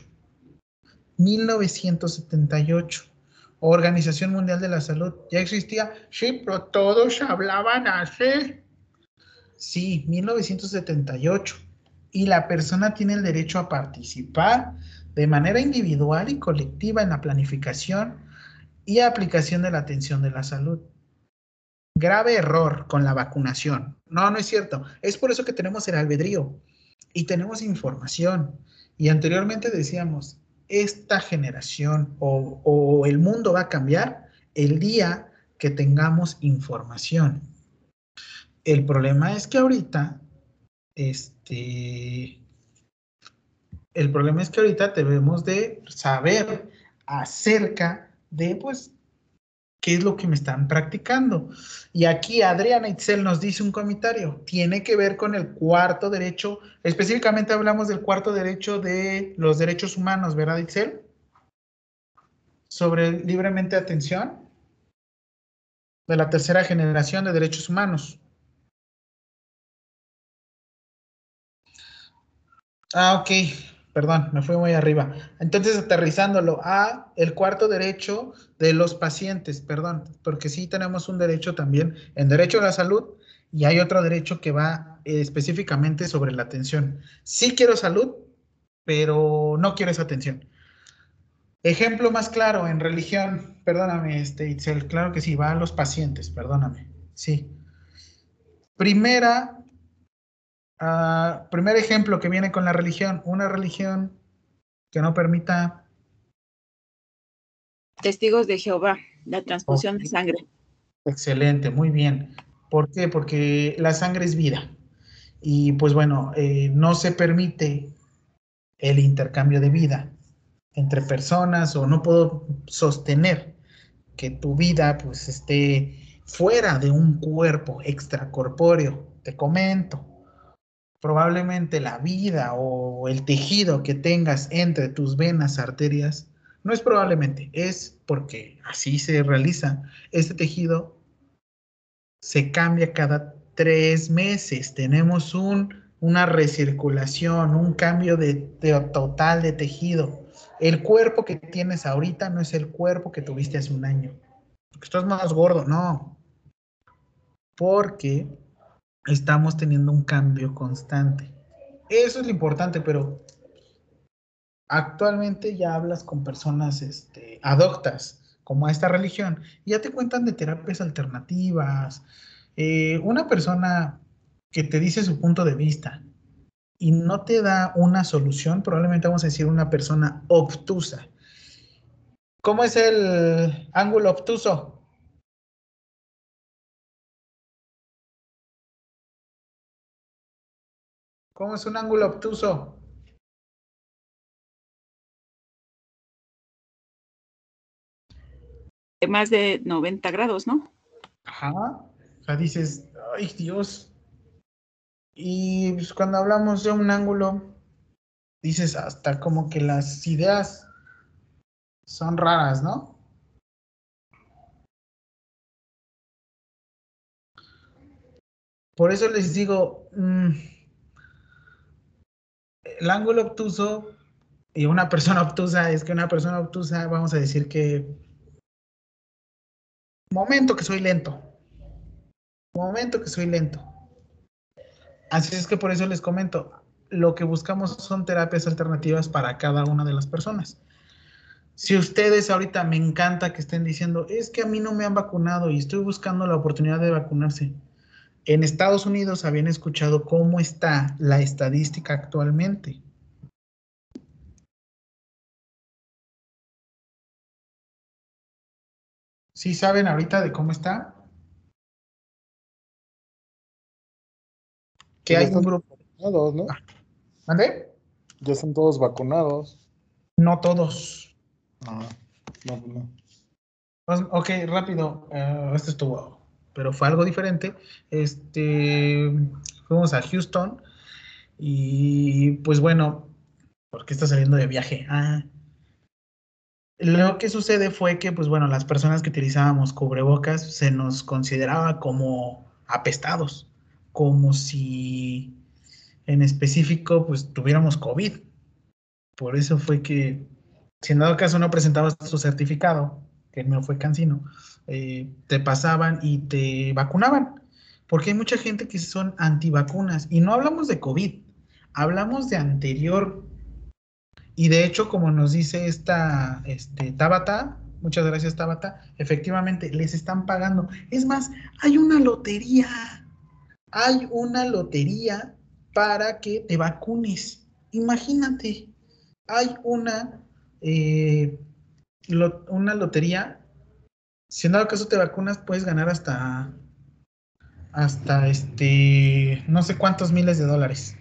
1978. Organización Mundial de la Salud. ¿Ya existía? Sí, pero todos hablaban así. Sí, 1978. Y la persona tiene el derecho a participar de manera individual y colectiva en la planificación y aplicación de la atención de la salud. Grave error con la vacunación. No, no es cierto. Es por eso que tenemos el albedrío y tenemos información. Y anteriormente decíamos, esta generación o, el mundo va a cambiar el día que tengamos información. El problema es que ahorita, este, el problema es que ahorita debemos de saber acerca de, pues, qué es lo que me están practicando. Y aquí Adriana Itzel nos dice un comentario, tiene que ver con el cuarto derecho, específicamente hablamos del cuarto derecho de los derechos humanos, ¿verdad Itzel? Sobre libremente atención de la tercera generación de derechos humanos. Ah, ok, perdón, me fui muy arriba. Entonces, aterrizándolo a el cuarto derecho de los pacientes, perdón, porque sí tenemos un derecho también en derecho a la salud y hay otro derecho que va eh, específicamente sobre la atención. Sí quiero salud, pero no quiero esa atención. Ejemplo más claro, en religión, perdóname, este, Itzel, claro que sí, va a los pacientes, perdóname, sí. Primera Ah, primer ejemplo que viene con la religión, una religión que no permita... Testigos de Jehová, la transfusión de sangre. Excelente, muy bien. ¿Por qué? Porque la sangre es vida. Y pues bueno, eh, no se permite el intercambio de vida entre personas o no puedo sostener que tu vida pues esté fuera de un cuerpo extracorpóreo. Te comento, probablemente la vida o el tejido que tengas entre tus venas, arterias, no es probablemente, es porque así se realiza. Este tejido se cambia cada tres meses. Tenemos un, una recirculación, un cambio de, total de tejido. El cuerpo que tienes ahorita no es el cuerpo que tuviste hace un año. Porque estás más gordo, no. Porque estamos teniendo un cambio constante. Eso es lo importante, pero actualmente ya hablas con personas este, adoptas como a esta religión y ya te cuentan de terapias alternativas. Eh, una persona que te dice su punto de vista y no te da una solución, probablemente vamos a decir una persona obtusa. ¿Cómo es el ángulo obtuso? ¿Cómo es un ángulo obtuso? Más de 90 grados, ¿no? Ajá. O sea, dices, ay Dios. Y pues, cuando hablamos de un ángulo, dices hasta como que las ideas son raras, ¿no? Por eso les digo, mm, el ángulo obtuso y una persona obtusa es que una persona obtusa, vamos a decir que momento que soy lento. Momento que soy lento. Así es que por eso les comento, lo que buscamos son terapias alternativas para cada una de las personas. Si ustedes ahorita me encanta que estén diciendo, es que a mí no me han vacunado y estoy buscando la oportunidad de vacunarse. En Estados Unidos habían escuchado cómo está la estadística actualmente. ¿Sí saben ahorita de cómo está? Que hay un grupo. Vacunados, ¿no? ¿Mande? Ya están todos vacunados. No todos. No, no, no. Pues, ok, rápido. Uh, esto estuvo pero fue algo diferente. Este, fuimos a Houston y pues bueno, ¿por qué está saliendo de viaje? Ah, lo que sucede fue que, pues bueno, las personas que utilizábamos cubrebocas se nos consideraba como apestados, como si en específico, pues tuviéramos COVID. Por eso fue que, si en dado caso no presentabas tu certificado, que el fue cansino, eh, te pasaban y te vacunaban. Porque hay mucha gente que son antivacunas. Y no hablamos de COVID, hablamos de anterior. Y de hecho, como nos dice esta este, Tabata, muchas gracias Tabata, efectivamente les están pagando. Es más, hay una lotería. Hay una lotería para que te vacunes. Imagínate, hay una, eh, una lotería si en dado caso te vacunas, puedes ganar hasta, hasta este, no sé cuántos miles de dólares.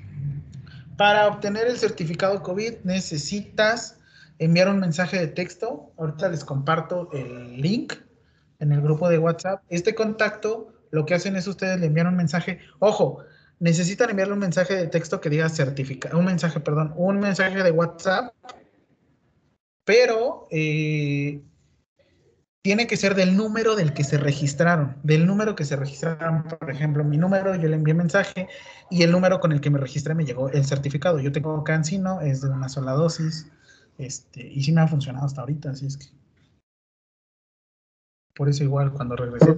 Para obtener el certificado COVID necesitas enviar un mensaje de texto. Ahorita les comparto el link en el grupo de WhatsApp. Este contacto, lo que hacen es ustedes le envían un mensaje. Ojo, necesitan enviarle un mensaje de texto que diga certificado, un mensaje, perdón, un mensaje de WhatsApp, pero eh, tiene que ser del número del que se registraron, del número que se registraron, por ejemplo, mi número, yo le envié mensaje y el número con el que me registré me llegó el certificado. Yo tengo Cancino, es de una sola dosis, este, y sí me ha funcionado hasta ahorita, así es que. Por eso igual cuando regresé.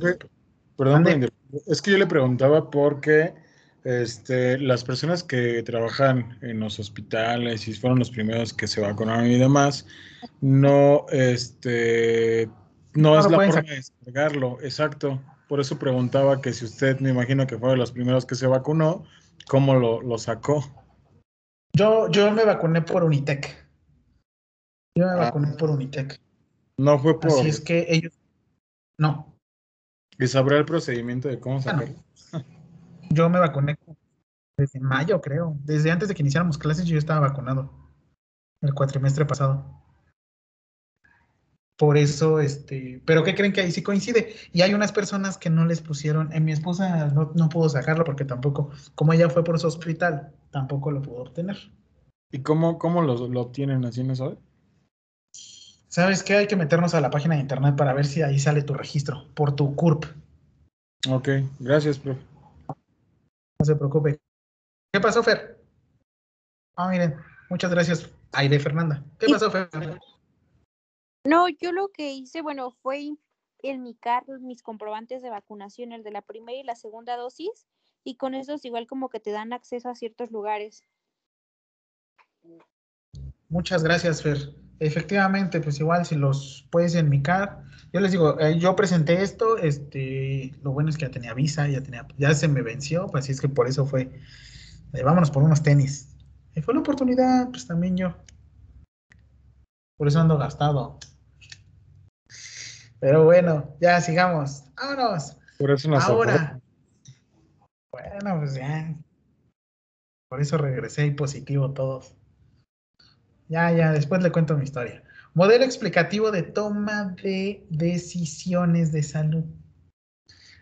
perdón, es que yo le preguntaba por qué este, las personas que trabajan en los hospitales y fueron los primeros que se vacunaron y demás, no, este, no, es la forma de descargarlo, exacto. Por eso preguntaba que si usted, me imagino que fue de los primeros que se vacunó, ¿cómo lo, sacó? Yo, yo me vacuné por Unitec. Yo me ah. vacuné por Unitec. No fue por. Así es que ellos. No. ¿Y sabrá el procedimiento de cómo sacarlo? Yo me vacuné desde mayo, creo. Desde antes de que iniciáramos clases, yo estaba vacunado. El cuatrimestre pasado. Por eso, este, pero ¿qué creen que ahí sí coincide? Y hay unas personas que no les pusieron, en mi esposa no, pudo sacarlo porque tampoco, como ella fue por su hospital, tampoco lo pudo obtener. ¿Y cómo, cómo lo, obtienen así, no sabe? ¿Sabes qué? Hay que meternos a la página de internet para ver si ahí sale tu registro, por tu CURP. Ok, gracias, profe. No se preocupe. ¿Qué pasó, Fer? Ah, miren, muchas gracias, Aire Fernanda. ¿Qué pasó, Fer? No, yo lo que hice, bueno, fue en mi carro mis comprobantes de vacunación, el de la primera y la segunda dosis, y con esos igual como que te dan acceso a ciertos lugares. Muchas gracias, Fer. Efectivamente, pues igual si los puedes enmicar, yo les digo, eh, yo presenté esto, este, lo bueno es que ya tenía visa, ya tenía, ya se me venció, pues así es que por eso fue, eh, vámonos por unos tenis. Y fue la oportunidad, pues también yo. Por eso ando gastado. Pero bueno, ya sigamos. Vámonos. Por eso Ahora. Bueno, pues ya. Por eso regresé y positivo todos. Ya, ya, después le cuento mi historia. Modelo explicativo de toma de decisiones de salud.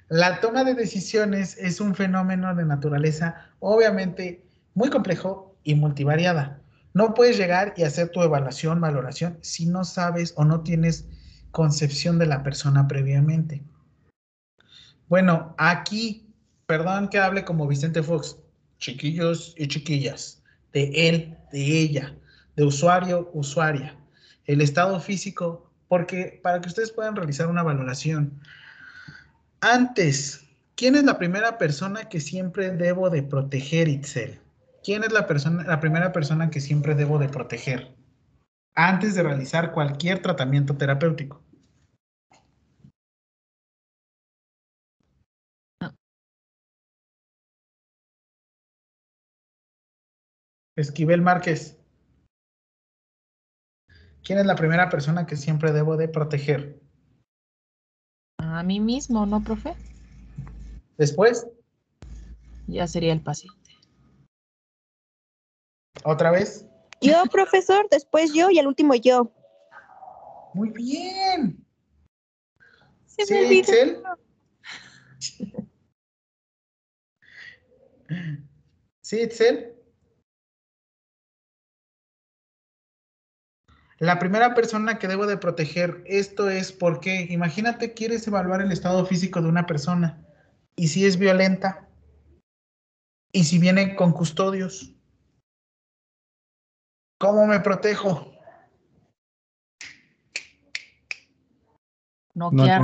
La toma de decisiones es un fenómeno de naturaleza obviamente muy complejo y multivariada. No puedes llegar y hacer tu evaluación, valoración si no sabes o no tienes concepción de la persona previamente. Bueno, aquí, perdón que hable como Vicente Fox, chiquillos y chiquillas, de él, de ella, de usuario, usuaria, el estado físico, porque para que ustedes puedan realizar una valoración. Antes, ¿quién es la primera persona que siempre debo de proteger, Itzel? ¿Quién es la, persona, la primera persona que siempre debo de proteger? Antes de realizar cualquier tratamiento terapéutico. Esquivel Márquez. ¿Quién es la primera persona que siempre debo de proteger? A mí mismo, ¿no, profe? Después. Ya sería el paciente. ¿Otra vez? Yo, profesor, después yo y al último yo. Muy bien. Se ¿Sí, me ¿Sí, Itzel? La primera persona que debo de proteger, esto es porque, imagínate, quieres evaluar el estado físico de una persona y si es violenta y si viene con custodios ¿Cómo me protejo? No, quiero.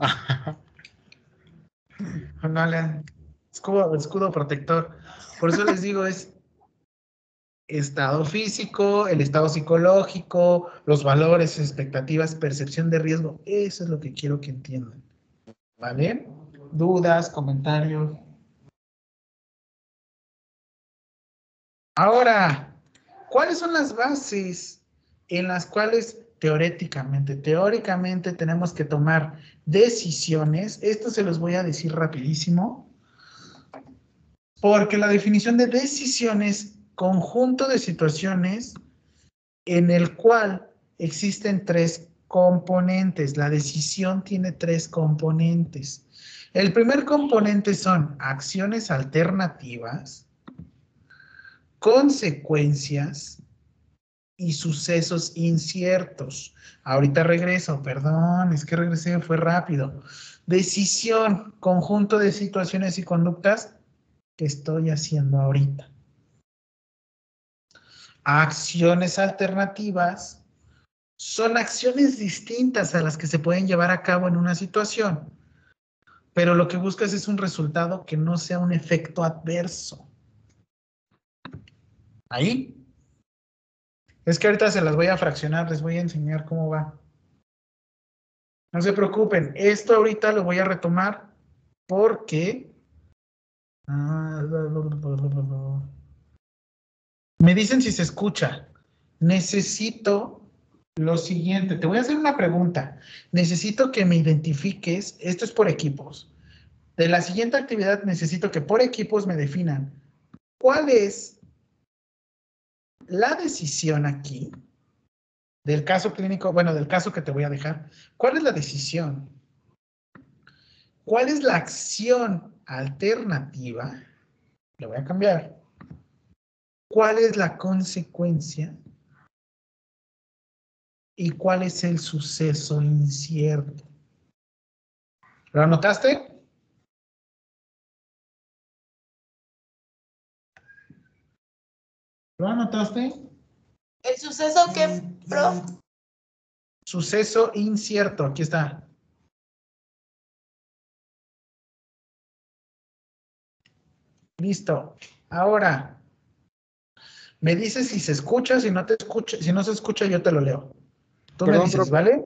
no le escudo, escudo protector. Por eso les digo, es estado físico, el estado psicológico, los valores, expectativas, percepción de riesgo. Eso es lo que quiero que entiendan. ¿Vale? Dudas, comentarios. Ahora, ¿Cuáles son las bases en las cuales teóricamente, teóricamente tenemos que tomar decisiones? Esto se los voy a decir rapidísimo. Porque la definición de decisión es conjunto de situaciones en el cual existen tres componentes. La decisión tiene tres componentes. El primer componente son acciones alternativas, consecuencias y sucesos inciertos. Ahorita regreso, perdón, es que regresé, fue rápido. Decisión, conjunto de situaciones y conductas que estoy haciendo ahorita. Acciones alternativas son acciones distintas a las que se pueden llevar a cabo en una situación, pero lo que buscas es un resultado que no sea un efecto adverso. ¿Ahí? Es que ahorita se las voy a fraccionar, les voy a enseñar cómo va. No se preocupen, esto ahorita lo voy a retomar porque... Ah, me dicen si se escucha. Necesito lo siguiente. Te voy a hacer una pregunta. Necesito que me identifiques. Esto es por equipos. De la siguiente actividad necesito que por equipos me definan cuál es la decisión aquí del caso clínico, bueno, del caso que te voy a dejar. ¿Cuál es la decisión? ¿Cuál es la acción alternativa? Le voy a cambiar cuál es la consecuencia y cuál es el suceso incierto. ¿Lo anotaste? ¿Lo anotaste? ¿El suceso qué, prof? Suceso incierto, aquí está. Listo. Ahora, me dices si se escucha, si no te escucha, si no se escucha, yo te lo leo. Tú me dices, ¿vale?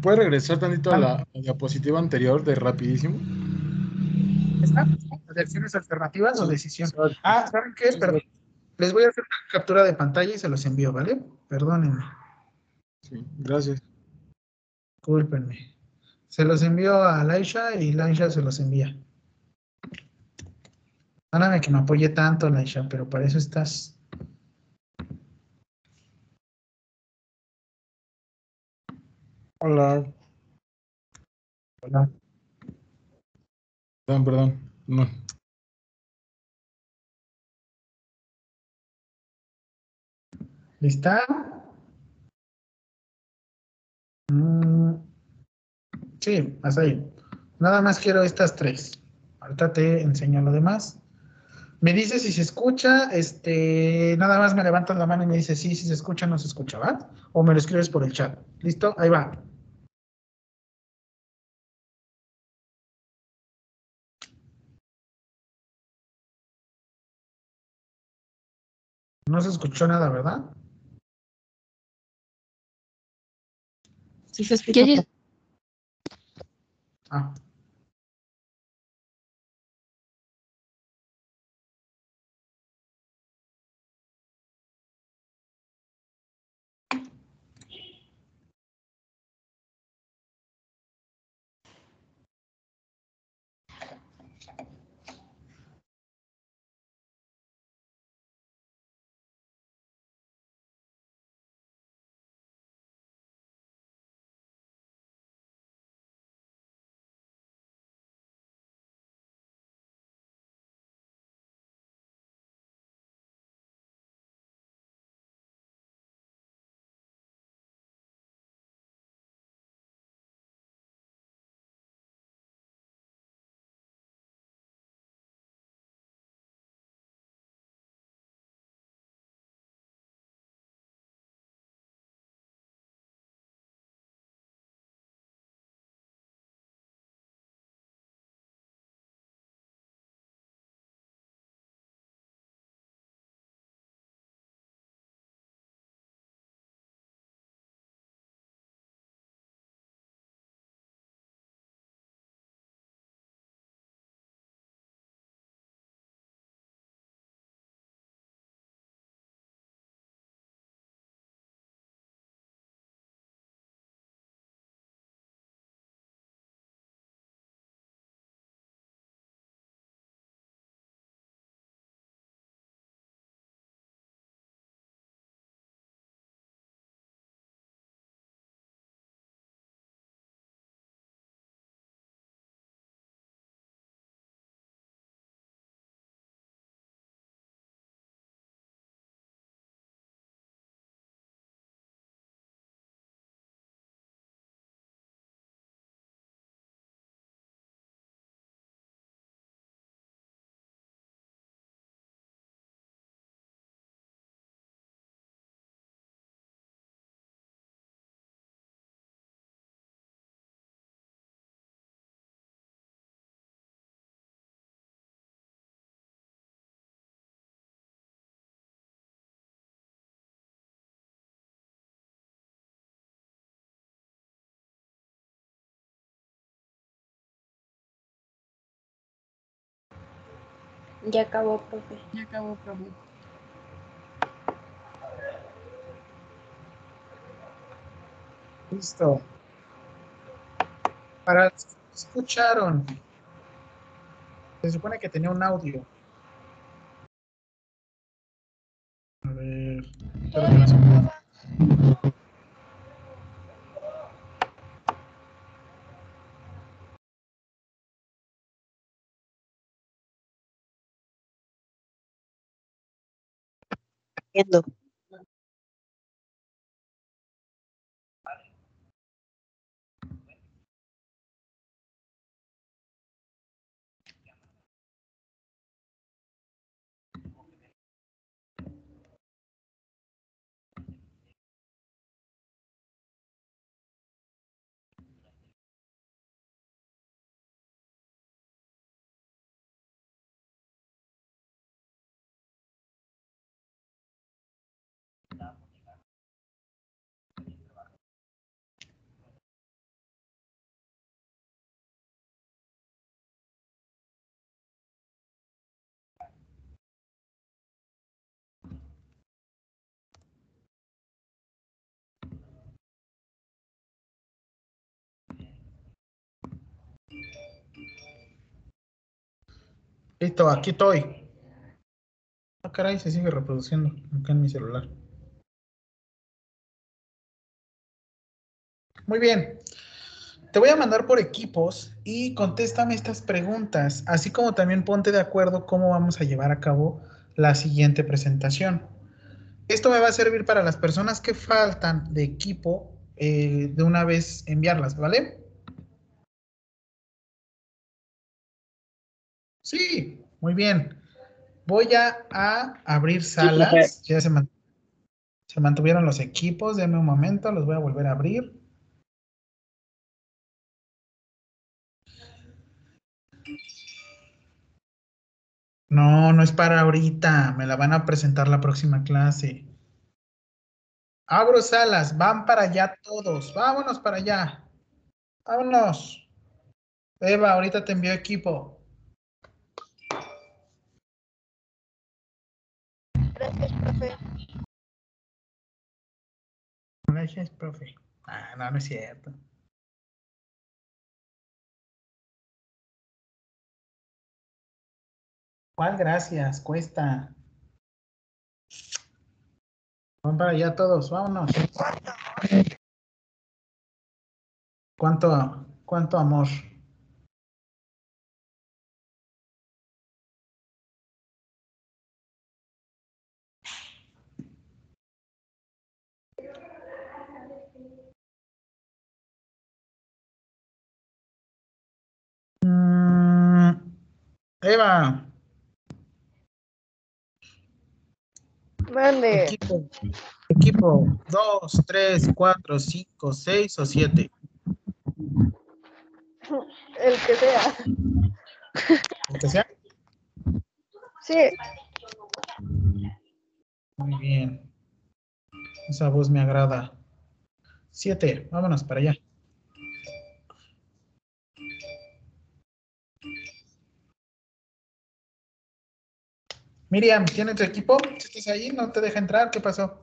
¿Puedes regresar tantito a la, diapositiva anterior de rapidísimo? ¿Está? ¿Acciones alternativas o decisión? Ah, ¿saben qué? Perdón. Les voy a hacer una captura de pantalla y se los envío, ¿vale? Perdónenme. Sí, gracias. Discúlpenme. Se los envío a Laisha y Laisha se los envía. Perdóname que me apoye tanto, Laisha, pero para eso estás. Hola. Hola. Perdón, perdón. No. ¿Lista? Mm, sí, hasta ahí. Nada más quiero estas tres. Ahorita te enseño lo demás. Me dice si se escucha, este, nada más me levantas la mano y me dice sí, si se escucha, no se escucha, ¿va? O me lo escribes por el chat. ¿Listo? Ahí va. No se escuchó nada, ¿verdad? Sí se escuchó. Ah. Ya acabó, profe. Ya acabó, profe. Listo. Para los que escucharon, se supone que tenía un audio. A ver. espero que no se mueva. Entiendo. Listo, aquí estoy. Ah, caray, se sigue reproduciendo acá en mi celular. Muy bien. Te voy a mandar por equipos y contéstame estas preguntas, así como también ponte de acuerdo cómo vamos a llevar a cabo la siguiente presentación. Esto me va a servir para las personas que faltan de equipo eh, de una vez enviarlas, ¿vale? Sí, muy bien. Voy a, a abrir salas. Ya se, se mantuvieron los equipos. Denme un momento, los voy a volver a abrir. No, no es para ahorita. Me la van a presentar la próxima clase. Abro salas. Van para allá todos. Vámonos para allá. Vámonos. Eva, ahorita te envío equipo. Gracias, profe. Ah, no, no es cierto. ¿Cuál gracias? Cuesta. Van para allá todos, vámonos. ¿Cuánto, cuánto amor? Mm, Eva, Mande. equipo, equipo, dos, tres, cuatro, cinco, seis o siete. El que sea. El que sea. Sí. Muy bien. Esa voz me agrada. Siete, vámonos para allá. Miriam, ¿tienes tu equipo? Si estás ahí, no te deja entrar. ¿Qué pasó?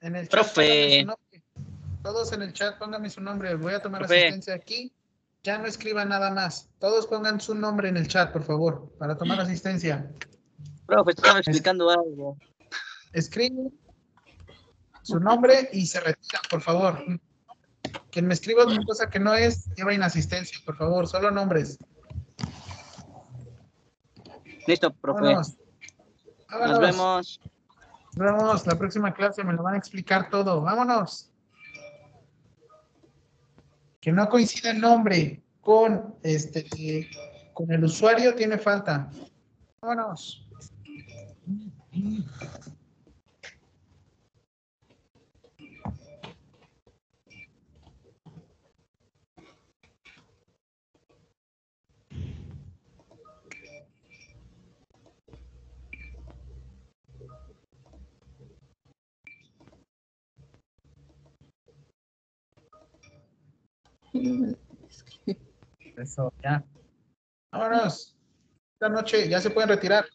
En el chat. Todos en el chat, pónganme su nombre. Voy a tomar asistencia aquí. Ya no escriban nada más. Todos pongan su nombre en el chat, por favor, para tomar asistencia. Profe, estaba explicando algo. Escribe su nombre y se retira, por favor. Quien me escriba una cosa que no es, lleva inasistencia, por favor, solo nombres. Listo, profe. Vámonos. Nos vemos. Nos vemos. La próxima clase me lo van a explicar todo. Vámonos. Que no coincida el nombre con este con el usuario tiene falta. Vámonos. Eso, ya. Vámonos. Esta noche ya se pueden retirar.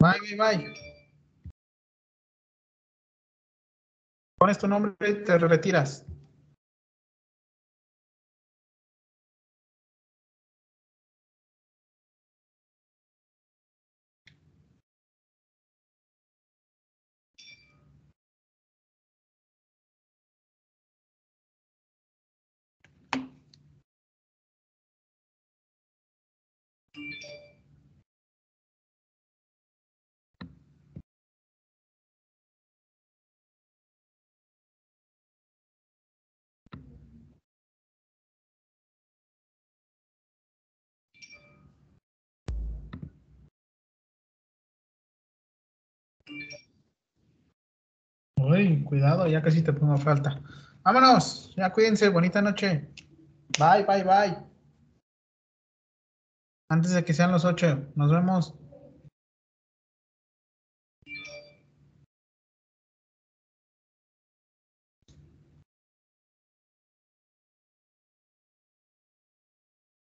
Bye, bye, bye. Pones tu nombre y te retiras. Cuidado, ya casi te pongo falta. Vámonos, ya cuídense, bonita noche. Bye, bye, bye. Antes de que sean los ocho, nos vemos.